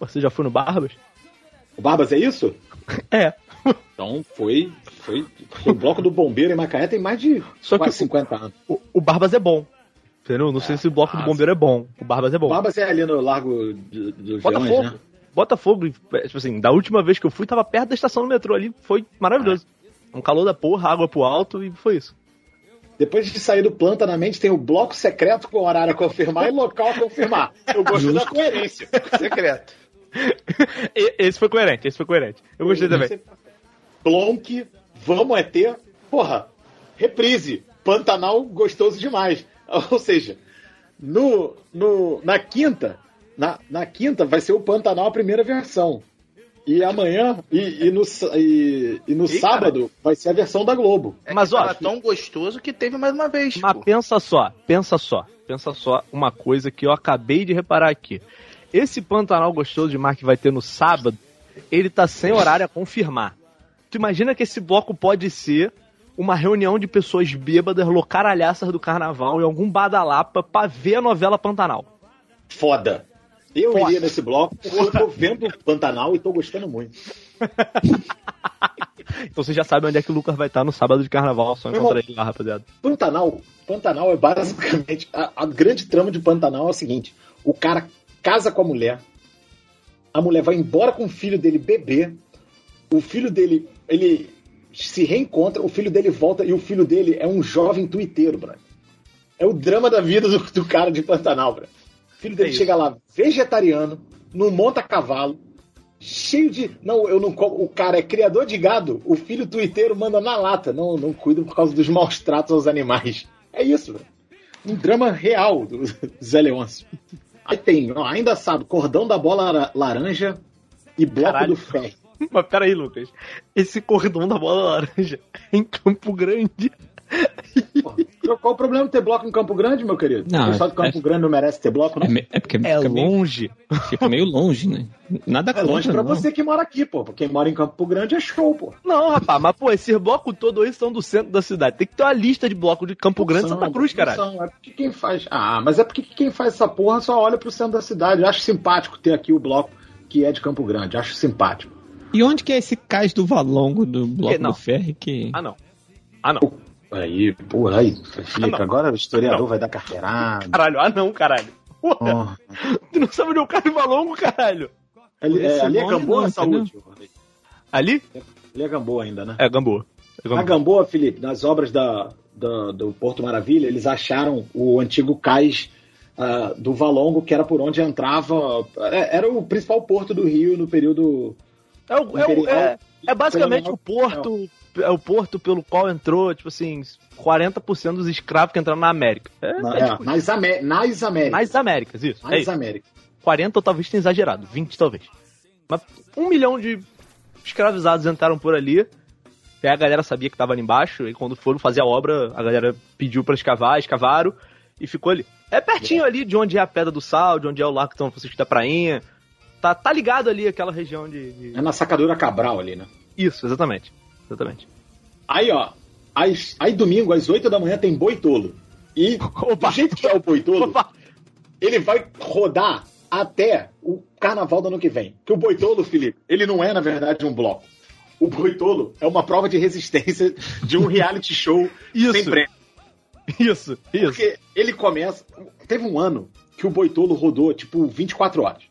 Speaker 6: Você já foi no Barbas?
Speaker 2: O Barbas é isso?
Speaker 6: É.
Speaker 2: Então foi. foi o Bloco do Bombeiro em Macaé tem mais de
Speaker 6: Só que
Speaker 2: quase
Speaker 6: o-
Speaker 2: 50 anos.
Speaker 6: O, o Barbas é bom. Entendeu? Não sei se o bloco do
Speaker 2: nossa.
Speaker 6: bombeiro é bom. O Barbas é bom.
Speaker 2: O Barbas é ali no Largo dos
Speaker 6: Botafogo.
Speaker 2: Leões, né?
Speaker 6: Botafogo, tipo assim, da última vez que eu fui, tava perto da estação do metrô ali. Foi maravilhoso. Um calor da porra, água pro alto e foi isso.
Speaker 2: Depois de sair do planta na mente, tem o bloco secreto com horário a confirmar e local a confirmar. Eu gosto da coerência.
Speaker 5: Secreto.
Speaker 6: Esse foi coerente, esse foi coerente. Eu gostei também.
Speaker 2: Plonk, vamos é ter. Porra, reprise. Pantanal gostoso demais. Ou seja, no, no, na quinta, na, na quinta vai ser o Pantanal a primeira versão. E amanhã, e, e no, e, e no
Speaker 5: Ih,
Speaker 2: sábado, vai ser a versão da Globo.
Speaker 5: É
Speaker 6: Mas,
Speaker 5: tava tão gostoso que teve mais uma vez.
Speaker 6: Mas
Speaker 5: pô.
Speaker 6: pensa só, pensa só, pensa só uma coisa que eu acabei de reparar aqui. Esse Pantanal gostoso de mar que vai ter no sábado, ele tá sem horário a confirmar. Tu imagina que esse bloco pode ser uma reunião de pessoas bêbadas, loucaralhaças do carnaval em algum badalapa pra ver a novela Pantanal.
Speaker 2: Foda. Eu
Speaker 6: Foda.
Speaker 2: iria nesse bloco porque eu tô vendo Pantanal e tô gostando muito.
Speaker 6: Então você já sabe onde é que o Lucas vai estar no sábado de carnaval, só encontrar ele lá, rapaziada.
Speaker 2: Pantanal, Pantanal é basicamente a, a grande trama de Pantanal é o seguinte: o cara casa com a mulher, a mulher vai embora com o filho dele bebê, o filho dele ele se reencontra, o filho dele volta e o filho dele é um jovem tuiteiro, brother. É o drama da vida do, do cara de Pantanal, brother. O filho dele
Speaker 6: É
Speaker 2: chega lá vegetariano, não monta cavalo, cheio de. Não, eu não. O cara é criador de gado, o filho tuiteiro manda na lata. Não, não cuida por causa dos maus tratos aos animais. É isso, velho. Um drama real do Zé Leôncio. Aí tem, ó, ainda sabe, cordão da bola lara- laranja e bloco
Speaker 6: Caralho.
Speaker 2: do ferro.
Speaker 6: Mas peraí, Lucas. Esse cordão da bola laranja em Campo Grande.
Speaker 2: Pô, Qual o problema de ter bloco em Campo Grande, meu querido?
Speaker 4: Não,
Speaker 2: o pessoal de Campo Grande não merece ter bloco, não?
Speaker 4: É, é porque
Speaker 6: É
Speaker 4: fica, meio,
Speaker 6: longe.
Speaker 4: fica meio longe, né? Nada
Speaker 2: É longe pra
Speaker 4: não.
Speaker 2: você que mora aqui, pô. Quem mora em Campo Grande é show, pô.
Speaker 6: Não, rapaz, mas pô, esses blocos todos aí são do centro da cidade. Tem que ter uma lista de blocos de Campo Grande e Santa Cruz, caralho.
Speaker 2: são, É porque quem faz. Ah, mas é porque quem faz essa porra só olha pro centro da cidade. Eu acho simpático ter aqui o bloco que é de Campo Grande. Acho simpático.
Speaker 4: E onde que é esse cais do Valongo do Bloco
Speaker 6: não.
Speaker 4: do Ferro que...
Speaker 6: Ah, não. Ah, não.
Speaker 2: Aí, porra, aí, Felipe,
Speaker 6: não.
Speaker 2: agora o historiador
Speaker 6: Não.
Speaker 2: vai dar carteirada.
Speaker 6: Caralho, ah, não, caralho. Porra,
Speaker 2: Porra.
Speaker 6: tu não sabe onde é o Carlos Valongo, caralho.
Speaker 2: Ali, é, ali é Gamboa
Speaker 4: não,
Speaker 2: Saúde?
Speaker 6: Ali?
Speaker 2: Ali é Gamboa ainda, né?
Speaker 6: É, Gamboa. É
Speaker 2: Na
Speaker 6: Gamboa.
Speaker 2: Gamboa, Felipe, nas obras da, da- do Porto Maravilha, eles acharam o antigo cais ah, do Valongo, que era por onde entrava. é, Era o principal porto do Rio no período.
Speaker 6: É, o- é,
Speaker 2: Imperial.
Speaker 6: é- é basicamente o porto. É o porto pelo qual entrou, tipo assim, 40% dos escravos que entraram na América. É,
Speaker 2: na-
Speaker 6: é
Speaker 2: é,
Speaker 6: tipo,
Speaker 2: nas, Amé- nas Américas.
Speaker 6: nas Américas, isso. É
Speaker 2: Nas
Speaker 6: isso.
Speaker 2: Américas.
Speaker 6: 40 eu talvez tenha exagerado, 20 talvez. Mas um milhão de escravizados entraram por ali. E a galera sabia que tava ali embaixo. E quando foram fazer a obra, a galera pediu pra escavar, escavaram e ficou ali. É pertinho ali de onde é a Pedra do Sal, de onde é o Largo São Francisco da Prainha. Tá, tá ligado ali aquela região de. de-
Speaker 2: É na sacadura Cabral ali, né?
Speaker 6: Isso, exatamente. Exatamente.
Speaker 2: Aí, ó. Às, aí domingo, às 8 da manhã, tem boi tolo. E
Speaker 6: Opa!
Speaker 2: do jeito que é o boi tolo,
Speaker 6: Opa!
Speaker 2: ele vai rodar até o carnaval do ano que vem. Que o Boitolo, Felipe, ele não é, na verdade, um bloco. O Boitolo é uma prova de resistência de um reality show
Speaker 6: Isso.
Speaker 2: sem prêmio.
Speaker 6: Isso, isso.
Speaker 2: Porque ele começa. Teve um ano que o Boitolo rodou, tipo, 24 horas.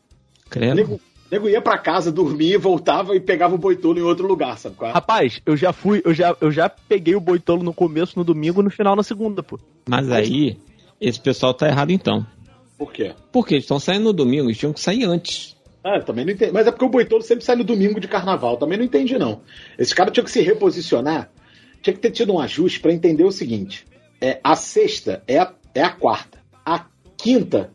Speaker 2: O
Speaker 4: Credo.
Speaker 2: nego, nego ia pra casa, dormia, voltava e pegava o Boitolo em outro lugar, sabe? qual é?
Speaker 6: Rapaz, eu já fui, eu já, eu já peguei o boitolo no começo, no domingo, no final, na segunda, pô.
Speaker 4: Mas aí, esse pessoal tá errado então.
Speaker 2: Por quê?
Speaker 4: Porque eles estão saindo no domingo, eles tinham que sair antes.
Speaker 2: Ah, eu também não entendi. Mas é porque o Boitolo sempre sai no domingo de carnaval. Também não entendi, não. Esse cara tinha que se reposicionar, tinha que ter tido um ajuste pra entender o seguinte: é, a sexta é a, é a quarta. A quinta,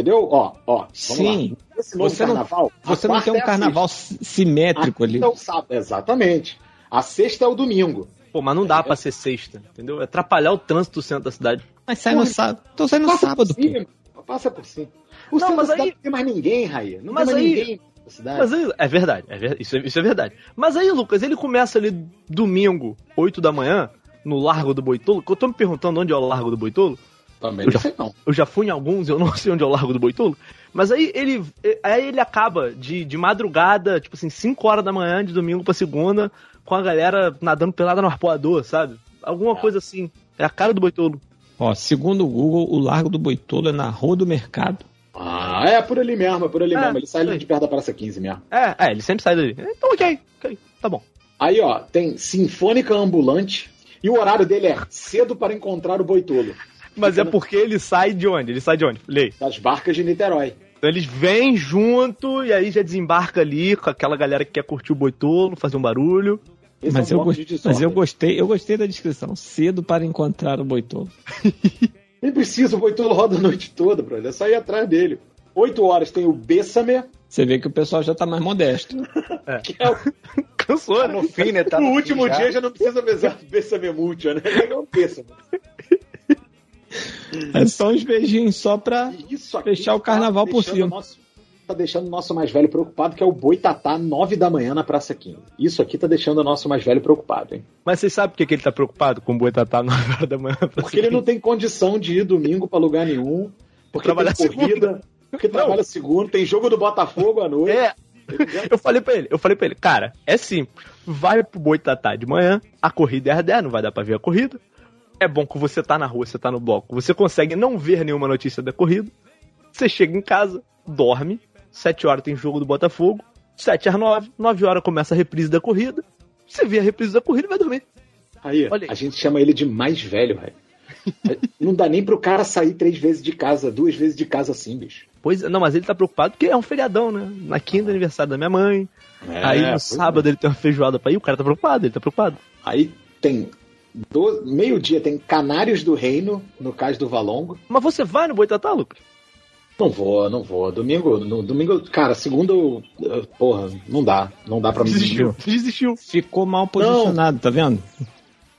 Speaker 2: entendeu? Ó, ó.
Speaker 4: Sim.
Speaker 2: lá. Esse novo
Speaker 4: Você não-
Speaker 2: carnaval. a
Speaker 4: Você não tem
Speaker 2: é
Speaker 4: um
Speaker 2: a
Speaker 4: carnaval si- simétrico
Speaker 2: sexta.
Speaker 4: ali.
Speaker 2: A quinta é o sábado. Exatamente. A sexta é o domingo.
Speaker 6: Pô, mas não dá pra ser sexta, entendeu? É atrapalhar o trânsito do centro da cidade.
Speaker 4: Mas sai no sábado. Tô saindo no
Speaker 2: Passa
Speaker 4: sábado,
Speaker 2: por cima,
Speaker 4: pô.
Speaker 2: Passa por cima. O
Speaker 6: Não, mas aí-
Speaker 2: não tem mais ninguém, Raí. Não
Speaker 6: Mas
Speaker 2: tem mais
Speaker 6: aí-
Speaker 2: ninguém na cidade.
Speaker 6: Mas aí, é verdade, é ver- isso, é, isso é verdade. Mas aí, Lucas, ele começa ali domingo, 8 da manhã, no Largo do Boitolo, que eu tô me perguntando onde é o Largo do Boitolo.
Speaker 2: Também
Speaker 6: Eu já-
Speaker 2: sei não.
Speaker 6: Eu já fui em alguns, eu não sei onde é o Largo do Boitolo. Mas aí ele, aí ele acaba de, de madrugada, tipo assim, 5 horas da manhã, de domingo pra segunda, com a galera nadando pelada no arpoador, sabe? Alguma coisa assim. É a cara do Boitolo.
Speaker 4: Ó, segundo o Google, o Largo do Boitolo é na Rua do Mercado.
Speaker 2: Ah, é por ali mesmo, é por ali
Speaker 6: É,
Speaker 2: mesmo. Ele sai ali de perto da Praça 15 mesmo.
Speaker 6: É, é, ele sempre sai dali. Então, ok, ok, tá bom.
Speaker 2: Aí, ó, tem Sinfônica Ambulante e o horário dele é cedo para encontrar o Boitolo.
Speaker 6: Mas é porque ele sai de onde? Ele sai de onde? Lei.
Speaker 2: Das barcas de Niterói.
Speaker 6: Então eles vêm junto e aí já desembarca ali com aquela galera que quer curtir o boitolo, fazer um barulho.
Speaker 2: Esse
Speaker 4: Mas,
Speaker 2: é um
Speaker 4: eu,
Speaker 2: bloco
Speaker 4: gos-
Speaker 2: de
Speaker 4: mas eu gostei, eu gostei da descrição. Cedo para encontrar o Boitolo.
Speaker 2: Nem precisa, o Boitolo roda a noite toda, brother. É só ir atrás dele. 8 horas tem o Bessame,
Speaker 4: Você vê que o pessoal já tá mais modesto.
Speaker 2: que é o
Speaker 6: Cansou,
Speaker 5: No fim, né? Tá
Speaker 2: no
Speaker 5: fim
Speaker 2: último
Speaker 5: já.
Speaker 2: dia já não precisa avisar do Bessame Múltiplo, né? É um Bessame.
Speaker 4: É só uns beijinhos só pra. Fechar o carnaval
Speaker 2: tá
Speaker 4: por cima.
Speaker 2: Nosso, tá deixando o nosso mais velho preocupado, que é o Boitatá, 9 da manhã na Praça 15. Isso aqui tá deixando o nosso mais velho preocupado, hein?
Speaker 6: Mas vocês sabem por que, que ele tá preocupado com o boitatá 9 horas da manhã?
Speaker 2: Porque ele não tem condição de ir domingo pra lugar nenhum. Porque
Speaker 6: Trabalhar
Speaker 2: tem corrida. Porque trabalha segundo, tem jogo do Botafogo à noite.
Speaker 6: É, eu falei pra ele, eu falei pra ele, cara, é simples. Vai pro boitatá de manhã, a corrida é às 10, não vai dar pra ver a corrida. É bom que você tá na rua, você tá no bloco, você consegue não ver nenhuma notícia da corrida. Você chega em casa, dorme, 7 horas tem jogo do Botafogo, 7 às 9, 9 horas começa a reprise da corrida. Você vê a reprise da corrida e vai dormir.
Speaker 2: Aí,
Speaker 6: Olha aí.
Speaker 2: a gente chama ele de mais velho, velho. Não dá nem pro cara sair três vezes de casa, duas vezes de casa assim, bicho.
Speaker 6: Pois é, não, mas ele tá preocupado porque é um feriadão, né? Na quinta aniversário da minha mãe. aí no
Speaker 2: pois
Speaker 6: sábado ele tem uma feijoada pra ir, o cara tá preocupado, ele tá preocupado.
Speaker 2: Aí tem meio-dia tem Canários do Reino, no Cais do Valongo.
Speaker 6: Mas você vai no Boitatá, Lucas?
Speaker 2: Não vou, não vou. Domingo, no domingo, cara, segunda, porra, não dá, não dá pra mim.
Speaker 6: Desistiu, desistiu.
Speaker 4: Ficou mal posicionado, tá vendo?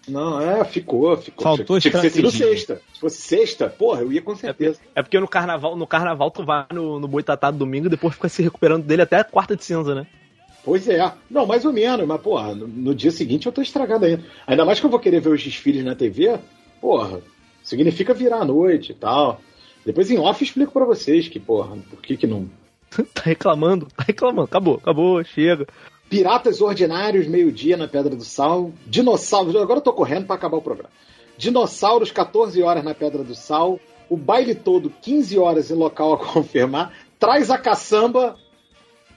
Speaker 2: Não, é, ficou, ficou.
Speaker 4: Faltou
Speaker 2: Tinha que ter sido
Speaker 4: estratégia.
Speaker 2: sexta. Se fosse sexta, porra, eu ia com certeza.
Speaker 6: É porque no carnaval, no carnaval tu vai no, no Boitatá do domingo e depois fica se recuperando dele até a quarta de cinza, né?
Speaker 2: Pois é. Não, mais ou menos, mas, porra, no, no dia seguinte eu tô estragado ainda. Ainda mais que eu vou querer ver os desfiles na TV, porra, significa virar a noite e tal. Depois em off eu explico pra vocês que, porra, por que que não.
Speaker 6: tá reclamando, tá reclamando. Acabou, acabou, chega.
Speaker 2: Piratas Ordinários, meio-dia na Pedra do Sal. Dinossauros, agora eu tô correndo pra acabar o programa. Dinossauros, 14 horas na Pedra do Sal. O baile todo, 15 horas em local a confirmar. Traz a caçamba.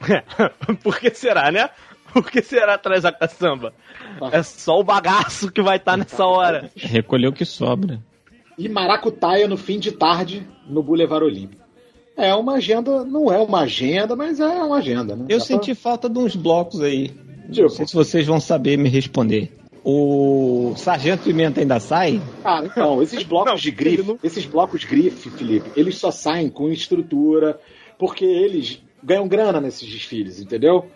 Speaker 6: Por que será, né? Por que será atrás da caçamba? É só o bagaço que vai estar nessa hora.
Speaker 4: Recolher o que sobra.
Speaker 2: e Maracutaia no fim de tarde no Boulevard Olímpico. É uma agenda, não é uma agenda, mas é uma agenda, né?
Speaker 4: Eu
Speaker 2: Dá
Speaker 4: senti falta de uns blocos aí.
Speaker 2: Tipo?
Speaker 4: Não sei se vocês vão saber me responder. O Sargento Pimenta ainda sai?
Speaker 2: Ah, então, esses blocos
Speaker 6: Não,
Speaker 2: de grife,
Speaker 6: não-
Speaker 2: esses blocos grife, Felipe, eles só saem com estrutura, porque eles ganham grana nesses desfiles, entendeu?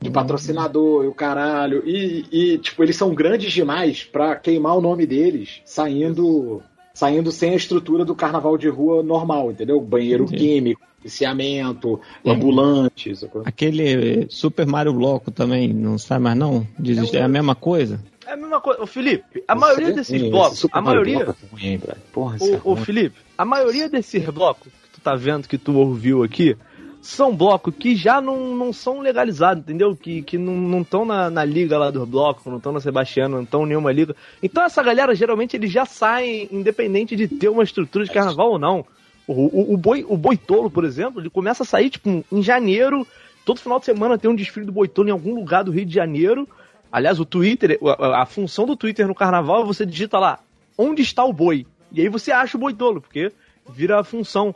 Speaker 2: De patrocinador e o caralho. E, e, tipo, eles são grandes demais pra queimar o nome deles saindo saindo sem a estrutura do carnaval de rua normal, entendeu? Banheiro
Speaker 4: Entendi.
Speaker 2: químico, policiamento, ambulantes. sacou?
Speaker 4: Aquele Super Mario Bloco também não sai mais não? Desiste- É a mesma coisa?
Speaker 6: É a mesma coisa. Ô, Felipe, a maioria
Speaker 2: Esse-
Speaker 6: desses
Speaker 2: esse
Speaker 6: blocos,
Speaker 2: Super
Speaker 6: a
Speaker 2: Mario
Speaker 6: maioria.
Speaker 2: Bloco é ruim? Porra, é
Speaker 6: Ô, ô
Speaker 2: ruim.
Speaker 6: Felipe, a maioria desses blocos que tu tá vendo, que tu ouviu aqui, são blocos que já não, não são legalizados, entendeu? Que, que não estão na, na liga lá dos blocos, não estão na Sebastiana, não estão em nenhuma liga. Então essa galera, geralmente, eles já saem, independente de ter uma estrutura de carnaval ou não. O, o, o, boi, o Boitolo, por exemplo, ele começa a sair, tipo, em janeiro, todo final de semana tem um desfile do Boitolo em algum lugar do Rio de Janeiro. Aliás, o Twitter, a, a função do Twitter no carnaval é você digita lá, onde está o boi? E aí você acha o Boitolo, porque vira a função.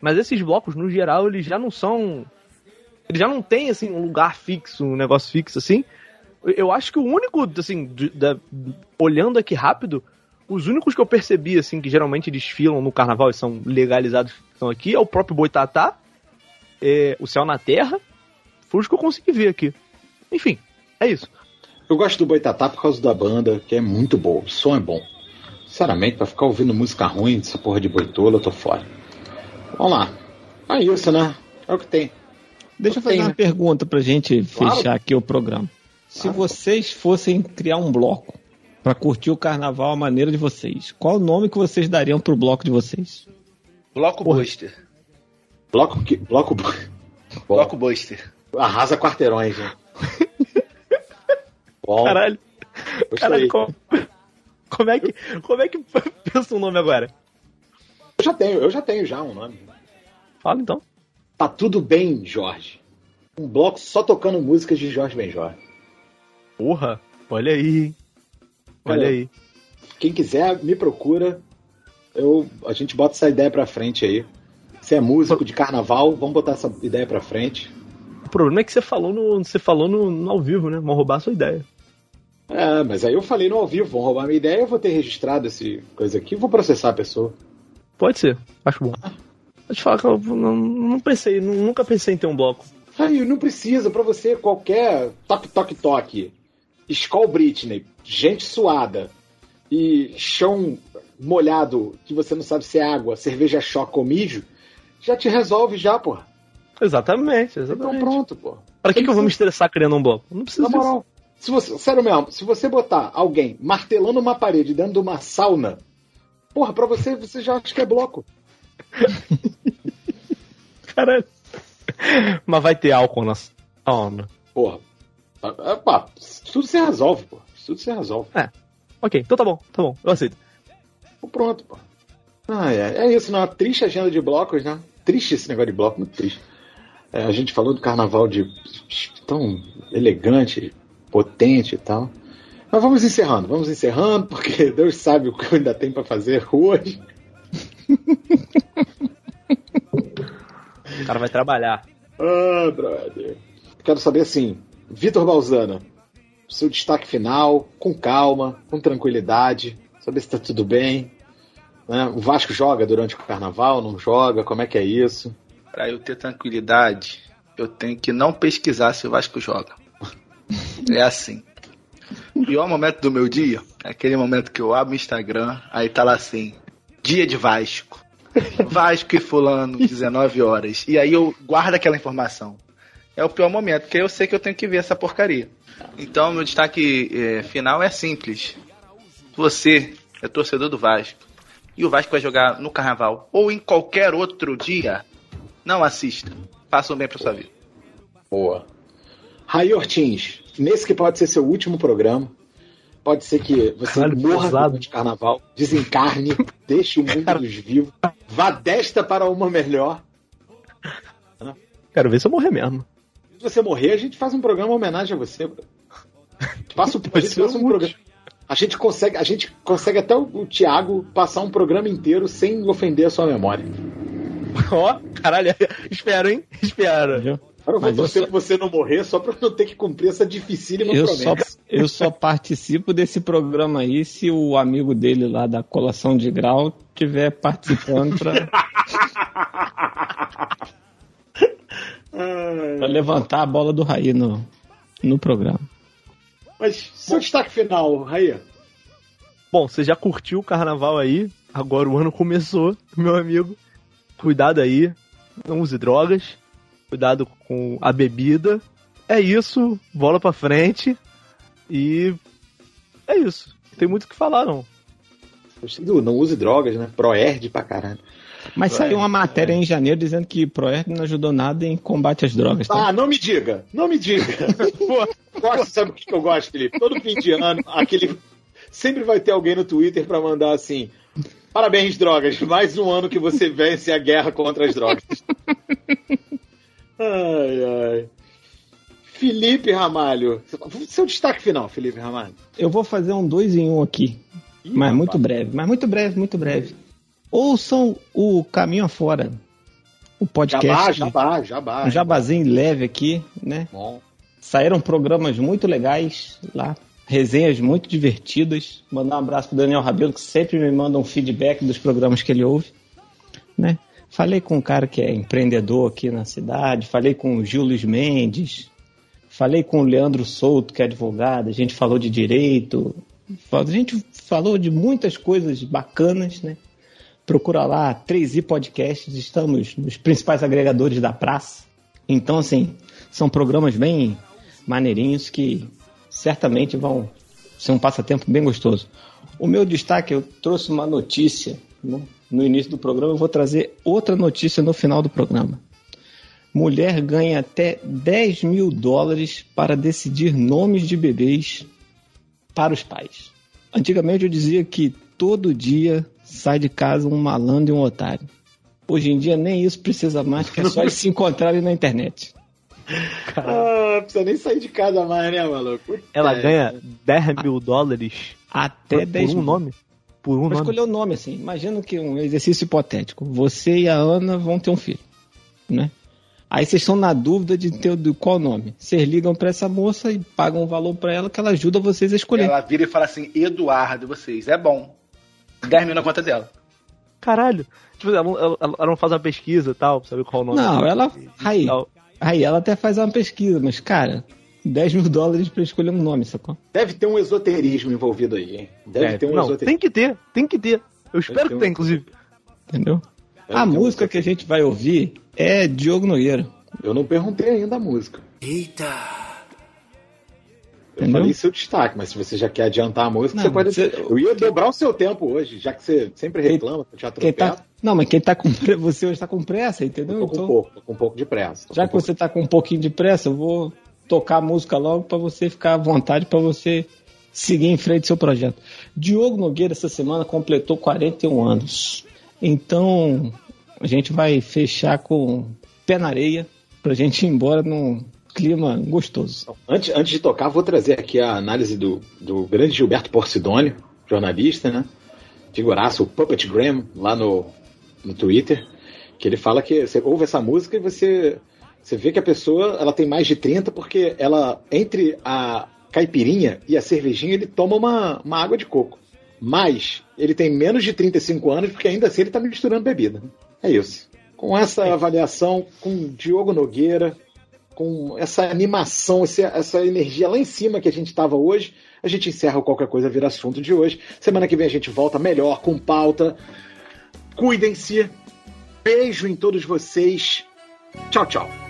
Speaker 6: Mas esses blocos, no geral, eles já não são. Eles já não têm, assim, um lugar fixo, um negócio fixo, assim. Eu- acho que o único, assim, de- da- olhando aqui rápido, os únicos que eu percebi, assim, que geralmente desfilam no carnaval e são legalizados estão aqui é o próprio Boitatá, é, o Céu na Terra. Foi os que eu consegui ver aqui. Enfim, é isso.
Speaker 2: Eu gosto do Boitatá por causa da banda, que é muito boa. O som é bom. Sinceramente, pra ficar ouvindo música ruim, essa porra de boitola, eu tô fora. Vamos lá. É isso, né? É o que tem.
Speaker 4: Deixa eu fazer
Speaker 2: Tem,
Speaker 4: uma
Speaker 2: né?
Speaker 4: pergunta pra gente
Speaker 2: Claro.
Speaker 4: fechar aqui o programa. Se
Speaker 2: Claro.
Speaker 4: vocês fossem criar um bloco pra curtir o carnaval à maneira de vocês, qual o nome que vocês dariam pro bloco de vocês?
Speaker 5: Bloco Buster.
Speaker 2: Bloco que. Bloco.
Speaker 5: Bloco Buster.
Speaker 2: Arrasa quarteirões, né? Bom,
Speaker 6: Caralho.
Speaker 2: gostei.
Speaker 6: Caralho, como, como é que. Como é que pensa um nome agora?
Speaker 2: Eu já tenho, eu já tenho já um nome.
Speaker 6: Fala então.
Speaker 2: Tá tudo bem, Jorge. Um bloco só tocando músicas de Jorge Benjor.
Speaker 6: Porra, olha aí? Olha
Speaker 2: Cara,
Speaker 6: aí.
Speaker 2: Quem quiser, me procura. Eu, a gente bota essa ideia pra frente aí. Você é músico de carnaval, vamos botar essa ideia pra frente.
Speaker 6: O problema é que você falou no. Você falou no, no ao vivo, né? Vão roubar a sua ideia.
Speaker 2: É, mas aí eu falei no ao vivo, vão roubar minha ideia, eu vou ter registrado esse coisa aqui, vou processar a pessoa.
Speaker 6: Pode ser, acho bom. Vou te falar que eu não, não pensei, nu- nunca pensei em ter um bloco.
Speaker 2: Aí, não precisa, pra você, qualquer toque, toque, toque. Skull Britney, gente suada e chão molhado que você não sabe se é água, cerveja choque ou mijo, já te resolve já, porra.
Speaker 6: Exatamente,
Speaker 2: Então
Speaker 6: exatamente.
Speaker 2: pronto, pô.
Speaker 6: Pra que, que eu vou me estressar criando um bloco? Não precisa
Speaker 2: Na
Speaker 6: disso.
Speaker 2: moral, se você, sério mesmo, se você botar alguém martelando uma parede dentro de uma sauna, porra, pra você, você já acha que é bloco.
Speaker 6: Caralho. Mas vai ter álcool na sauna.
Speaker 2: Porra. Ah, pá, tudo se resolve, pô. Tudo se resolve.
Speaker 6: Ok, então tá bom, tá bom, eu aceito.
Speaker 2: Pronto, pô. Ah, é, é isso, né? Uma triste agenda de blocos, né? Triste esse negócio de bloco, muito triste. É, a gente falou do carnaval de tão elegante, potente e tal. Mas vamos encerrando, vamos encerrando, porque Deus sabe o que eu ainda tenho pra fazer hoje.
Speaker 6: O cara vai trabalhar.
Speaker 2: Ah, brother. Quero saber assim, Vitor Balzana, seu destaque final, com calma, com tranquilidade, saber se tá tudo bem. né? O Vasco joga durante o carnaval, não joga? Como é que é isso?
Speaker 5: Pra eu ter tranquilidade, eu tenho que não pesquisar se o Vasco joga. É assim. O pior momento do meu dia é aquele momento que eu abro o Instagram, aí tá lá assim, dia de Vasco. Vasco e fulano, 19 horas. E aí eu guardo aquela informação. É o pior momento, porque eu sei que eu tenho que ver essa porcaria. Então, meu destaque eh, final é simples. Você é torcedor do Vasco e o Vasco vai jogar no Carnaval ou em qualquer outro dia, não assista. Faça um bem pra sua vida.
Speaker 2: Boa. Raí Ortins, nesse que pode ser seu último programa, pode ser que você
Speaker 6: Caralho,
Speaker 2: morra
Speaker 6: pesado.
Speaker 2: o carnaval, desencarne, deixe o mundo dos vivos, vá desta para uma melhor.
Speaker 6: Quero ver se eu morrer mesmo.
Speaker 2: Se você morrer, a gente faz um programa em homenagem a você. bro. Passa o, a gente passa um programa. A gente consegue, a gente consegue até o, o Thiago passar um programa inteiro sem ofender a sua memória.
Speaker 6: Ó, caralho, espero, hein? Espero.
Speaker 2: Eu vou
Speaker 4: Mas eu
Speaker 2: torcer
Speaker 4: só-
Speaker 2: pra você não morrer só pra não ter que cumprir essa dificílima
Speaker 4: Eu só,
Speaker 2: promessa.
Speaker 4: eu só participo desse programa aí se o amigo dele lá da colação de grau estiver participando pra, pra levantar a bola do Raí no, no programa.
Speaker 2: Mas seu destaque final, Raia.
Speaker 6: Bom, você já curtiu o carnaval aí? Agora o ano começou, meu amigo. Cuidado aí, não use drogas. Cuidado com a bebida. É isso, bola pra frente. E é isso. Não tem muito o que falar, não.
Speaker 2: Não use drogas, né? Proerd pra caralho.
Speaker 4: Mas saiu uma matéria em janeiro dizendo que Proerd não ajudou nada em combate às drogas. Tá?
Speaker 2: Ah, não me diga, não me diga. Pô, gosto, sabe o que eu gosto, Felipe? Todo fim de ano, aquele. Sempre vai ter alguém no Twitter pra mandar assim. Parabéns, drogas. Mais um ano que você vence a guerra contra as drogas. Ai, ai. Felipe Ramalho. Seu destaque final, Felipe Ramalho.
Speaker 4: Eu vou fazer um dois em um aqui.
Speaker 2: Ih,
Speaker 4: mas
Speaker 2: rapaz.
Speaker 4: muito breve, mas muito breve, muito breve. Ouçam o Caminho Afora. O podcast.
Speaker 2: Jabá, jabá, jabá.
Speaker 4: Um jabazinho leve aqui, né?
Speaker 2: Bom.
Speaker 4: Saíram programas muito legais lá, resenhas muito divertidas. Mandar um abraço pro Daniel Rabelo, que sempre me manda um feedback dos programas que ele ouve, né? Falei com um cara que é empreendedor aqui na cidade, falei com o Gil Luiz Mendes, Falei com o Leandro Souto, que é advogado, a gente falou de direito, a gente falou de muitas coisas bacanas, né? Procura lá 3i Podcasts, estamos nos principais agregadores da praça. Então, assim, são programas bem maneirinhos que certamente vão ser um passatempo bem gostoso. O meu destaque, eu trouxe uma notícia né? No início do programa, eu vou trazer outra notícia no final do programa. Mulher ganha até 10 mil dólares para decidir nomes de bebês para os pais. Antigamente eu dizia que todo dia sai de casa um malandro e um otário. Hoje em dia nem isso precisa mais, que é só eles se encontrarem na internet.
Speaker 2: Ah, não precisa nem sair de casa mais, né, maluco?
Speaker 6: Ela
Speaker 2: É.
Speaker 6: ganha 10 mil dólares
Speaker 4: Até
Speaker 6: por,
Speaker 4: 10
Speaker 6: por um
Speaker 4: mil.
Speaker 6: nome? Por um
Speaker 4: Vou
Speaker 6: nome.
Speaker 4: escolher o nome assim. Imagina que um exercício hipotético. Você e a Ana vão ter um filho, né? Aí vocês estão na dúvida de ter de qual nome. Vocês ligam pra essa moça e pagam um valor pra ela que ela ajuda vocês a escolher.
Speaker 5: Ela vira e fala assim: Eduardo, vocês, é bom. 10 mil na conta dela.
Speaker 6: Caralho. Tipo, ela, não- ela- ela não faz uma pesquisa e tal, pra saber qual o nome.
Speaker 4: Não, ela. Aí, aí ela até faz uma pesquisa, mas cara, 10 mil dólares pra escolher um nome, sacou?
Speaker 2: Deve ter um esoterismo envolvido aí, hein? Deve
Speaker 6: É,
Speaker 2: ter um
Speaker 6: não,
Speaker 2: esoterismo.
Speaker 6: tem que ter, tem que ter. Eu espero
Speaker 2: ter
Speaker 6: que
Speaker 2: um-
Speaker 6: tenha, inclusive.
Speaker 4: Entendeu?
Speaker 2: Deve
Speaker 4: A
Speaker 2: ter um
Speaker 4: música que a gente vai ouvir é Diogo Nogueira.
Speaker 2: Eu não perguntei ainda a música. Eu
Speaker 4: Entendeu?
Speaker 2: falei seu destaque, mas se você já quer adiantar a música,
Speaker 4: Não,
Speaker 2: você pode.
Speaker 4: você-
Speaker 2: Eu ia dobrar o seu tempo hoje, já que você sempre reclama, que eu te
Speaker 4: Quem
Speaker 2: atropelo.
Speaker 4: tá... Não, mas quem tá com pre- você hoje tá com pressa, entendeu?
Speaker 2: Eu tô com
Speaker 4: Então,
Speaker 2: um pouco, tô com um pouco de pressa.
Speaker 4: já que você tá com um pouquinho de pressa, eu vou tocar a música logo pra você ficar à vontade, pra você seguir em frente seu projeto. Diogo Nogueira essa semana completou 41 anos. Então, a gente vai fechar com pé na areia pra gente ir embora num clima gostoso.
Speaker 2: Antes, antes de tocar, vou trazer aqui a análise do, do grande Gilberto Porcidônio, jornalista, né? Figuraça, o Puppet Graham, lá no, no Twitter, que ele fala que você ouve essa música e você, você vê que a pessoa ela tem mais de 30 porque ela, entre a caipirinha e a cervejinha, ele toma uma, uma água de coco. Mas ele tem menos de 35 anos porque ainda assim ele está misturando bebida. É isso. Com essa avaliação, com Diogo Nogueira, com essa animação, essa energia lá em cima que a gente estava hoje, a gente encerra o qualquer coisa vira assunto de hoje. Semana que vem a gente volta melhor, com pauta. Cuidem-se. Beijo em todos vocês. Tchau, tchau.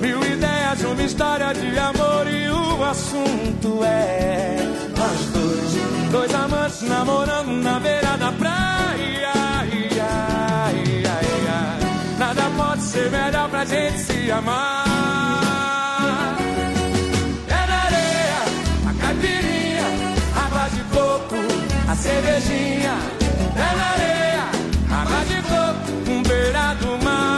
Speaker 9: Mil ideias, uma história de amor e o assunto é nós dois. Dois amantes namorando na beira da praia. Ai, ai, ai, ai. Nada pode ser melhor pra gente se amar. É na areia, a caipirinha, água de coco, a cervejinha. É na areia, água de coco, um beira do mar.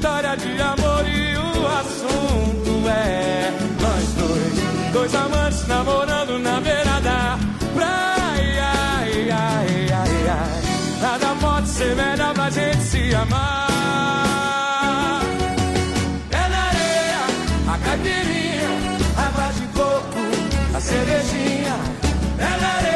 Speaker 9: História de amor e o assunto é nós dois, dois amantes namorando na beira da praia. Ai, ai, ai, ai. Nada pode ser melhor pra gente se amar. É na areia, a caipirinha, água de coco, a a cervejinha, é na areia,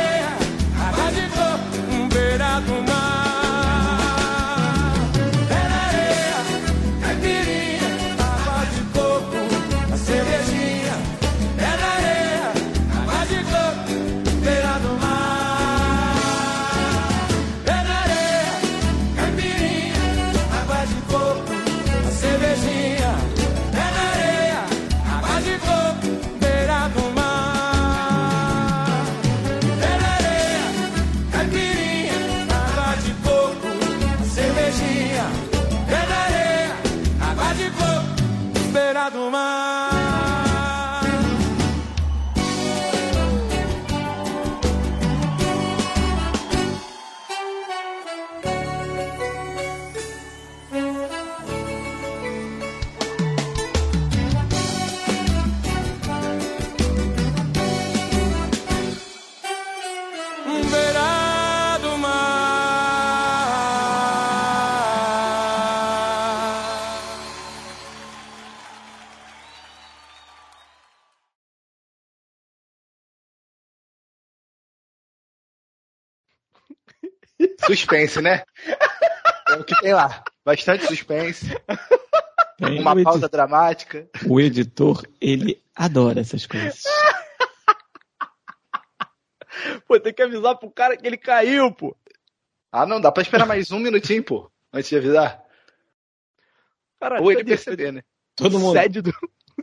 Speaker 5: Suspense, né? É o que tem lá. Bastante suspense.
Speaker 4: Tem
Speaker 5: Uma pausa dramática.
Speaker 4: O editor, ele adora essas coisas.
Speaker 6: Pô, tem que avisar pro cara que ele caiu, pô.
Speaker 5: Ah, não, dá pra esperar mais um minutinho, pô. Antes de avisar.
Speaker 6: Cara,
Speaker 5: Ou ele perceber, né?
Speaker 4: Todo mundo,
Speaker 6: Sede do...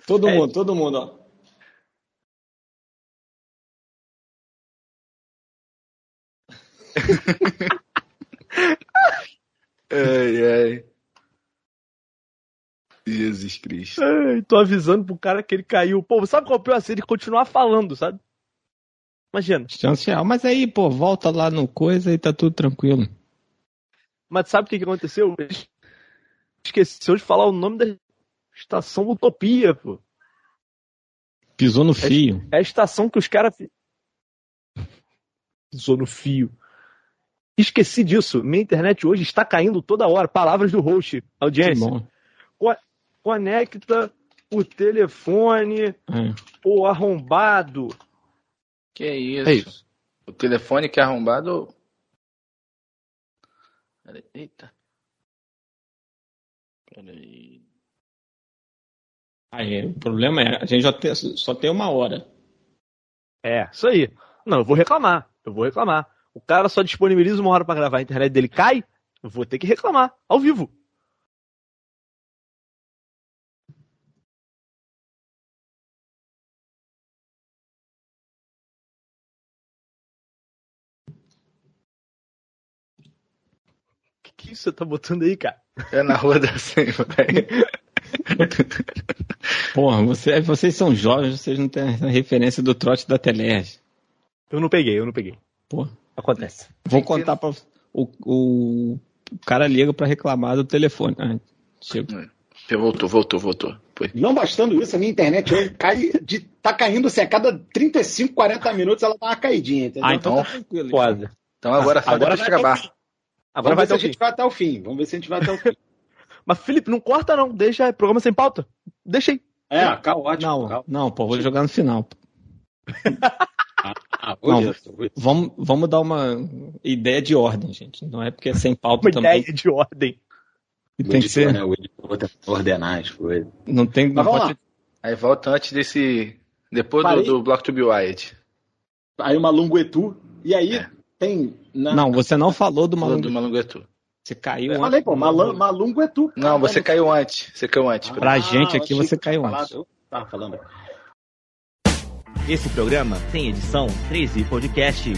Speaker 4: todo mundo, todo mundo, ó.
Speaker 5: Ai, ai. Jesus Cristo.
Speaker 6: Ai, tô avisando pro cara que ele caiu. Pô, sabe qual é o pior? Se ele continuar falando, sabe? Imagina.
Speaker 4: Chance real. Mas aí, pô, volta lá no coisa e tá tudo tranquilo.
Speaker 6: Mas sabe o que, que aconteceu? Esqueceu de falar o nome da estação Utopia, pô.
Speaker 4: Pisou no fio.
Speaker 6: É a estação que os caras. Pisou no fio. Esqueci disso. Minha internet hoje está caindo toda hora. Palavras do host. Audiência.
Speaker 4: bom.
Speaker 6: Conecta o telefone,
Speaker 4: É.
Speaker 6: o arrombado.
Speaker 5: Que isso?
Speaker 6: É isso.
Speaker 5: O telefone que é arrombado. Peraí, Eita. Peraí.
Speaker 4: Aí, o problema é, a gente já tem, só tem uma hora.
Speaker 6: É, isso aí. Não, eu vou reclamar. Eu vou reclamar. O cara só disponibiliza uma hora pra gravar, a internet dele cai, eu vou ter que reclamar, ao vivo. O que, que você tá botando aí, cara?
Speaker 5: É na rua da Senhora.
Speaker 4: Porra, você, vocês são jovens, vocês não têm a referência do trote da Telerge.
Speaker 6: Eu não peguei, eu não peguei.
Speaker 4: Pô,
Speaker 6: Acontece.
Speaker 4: vou contar pra. O, o, o cara liga pra reclamar do telefone. Ah, chega.
Speaker 5: Voltou, voltou, voltou. Foi.
Speaker 2: Não bastando isso, a minha internet hoje cai de, tá caindo assim, a cada 35, 40 minutos ela dá uma caidinha, entendeu?
Speaker 4: Ah, então
Speaker 5: Então,
Speaker 4: tá tranquilo.
Speaker 6: Quase.
Speaker 5: Então agora só
Speaker 2: Agora vai
Speaker 5: acabar.
Speaker 2: até o fim.
Speaker 6: Agora
Speaker 2: Vamos
Speaker 6: vai
Speaker 2: ver se
Speaker 6: ter
Speaker 2: a
Speaker 6: o fim.
Speaker 2: gente vai até o fim. Vamos ver se a gente vai até o fim.
Speaker 6: Mas, Felipe, não corta não. Deixa o programa sem pauta. Deixa aí.
Speaker 2: É, caótico.
Speaker 4: Não, não, pô, vou jogar no final. pô.
Speaker 2: Ah,
Speaker 4: Não. Vamos, vamos dar uma ideia de ordem, gente. Não é porque é sem pauta
Speaker 6: Uma
Speaker 4: também.
Speaker 6: ideia de ordem.
Speaker 4: E tem que ser.
Speaker 2: né? O editor tem que ordenar as coisas.
Speaker 4: Não tem.
Speaker 2: Mas
Speaker 4: Não
Speaker 2: vamos
Speaker 4: pode,
Speaker 2: lá.
Speaker 5: Aí volta antes desse. Depois do,
Speaker 2: Parei.
Speaker 5: do Block to be Wild.
Speaker 2: Aí uma Lunguetu. E aí
Speaker 5: É.
Speaker 2: tem. Na...
Speaker 4: Não, você não falou do maluco.
Speaker 5: do Malunguetu.
Speaker 4: Você caiu.
Speaker 2: Eu falei, pô, Malan- Malunguetu.
Speaker 5: Não, você caiu antes. Você caiu antes.
Speaker 4: Pra gente aqui, você caiu
Speaker 2: falado.
Speaker 4: antes.
Speaker 2: Eu tava falando.
Speaker 10: Esse programa tem edição 13 Podcasts.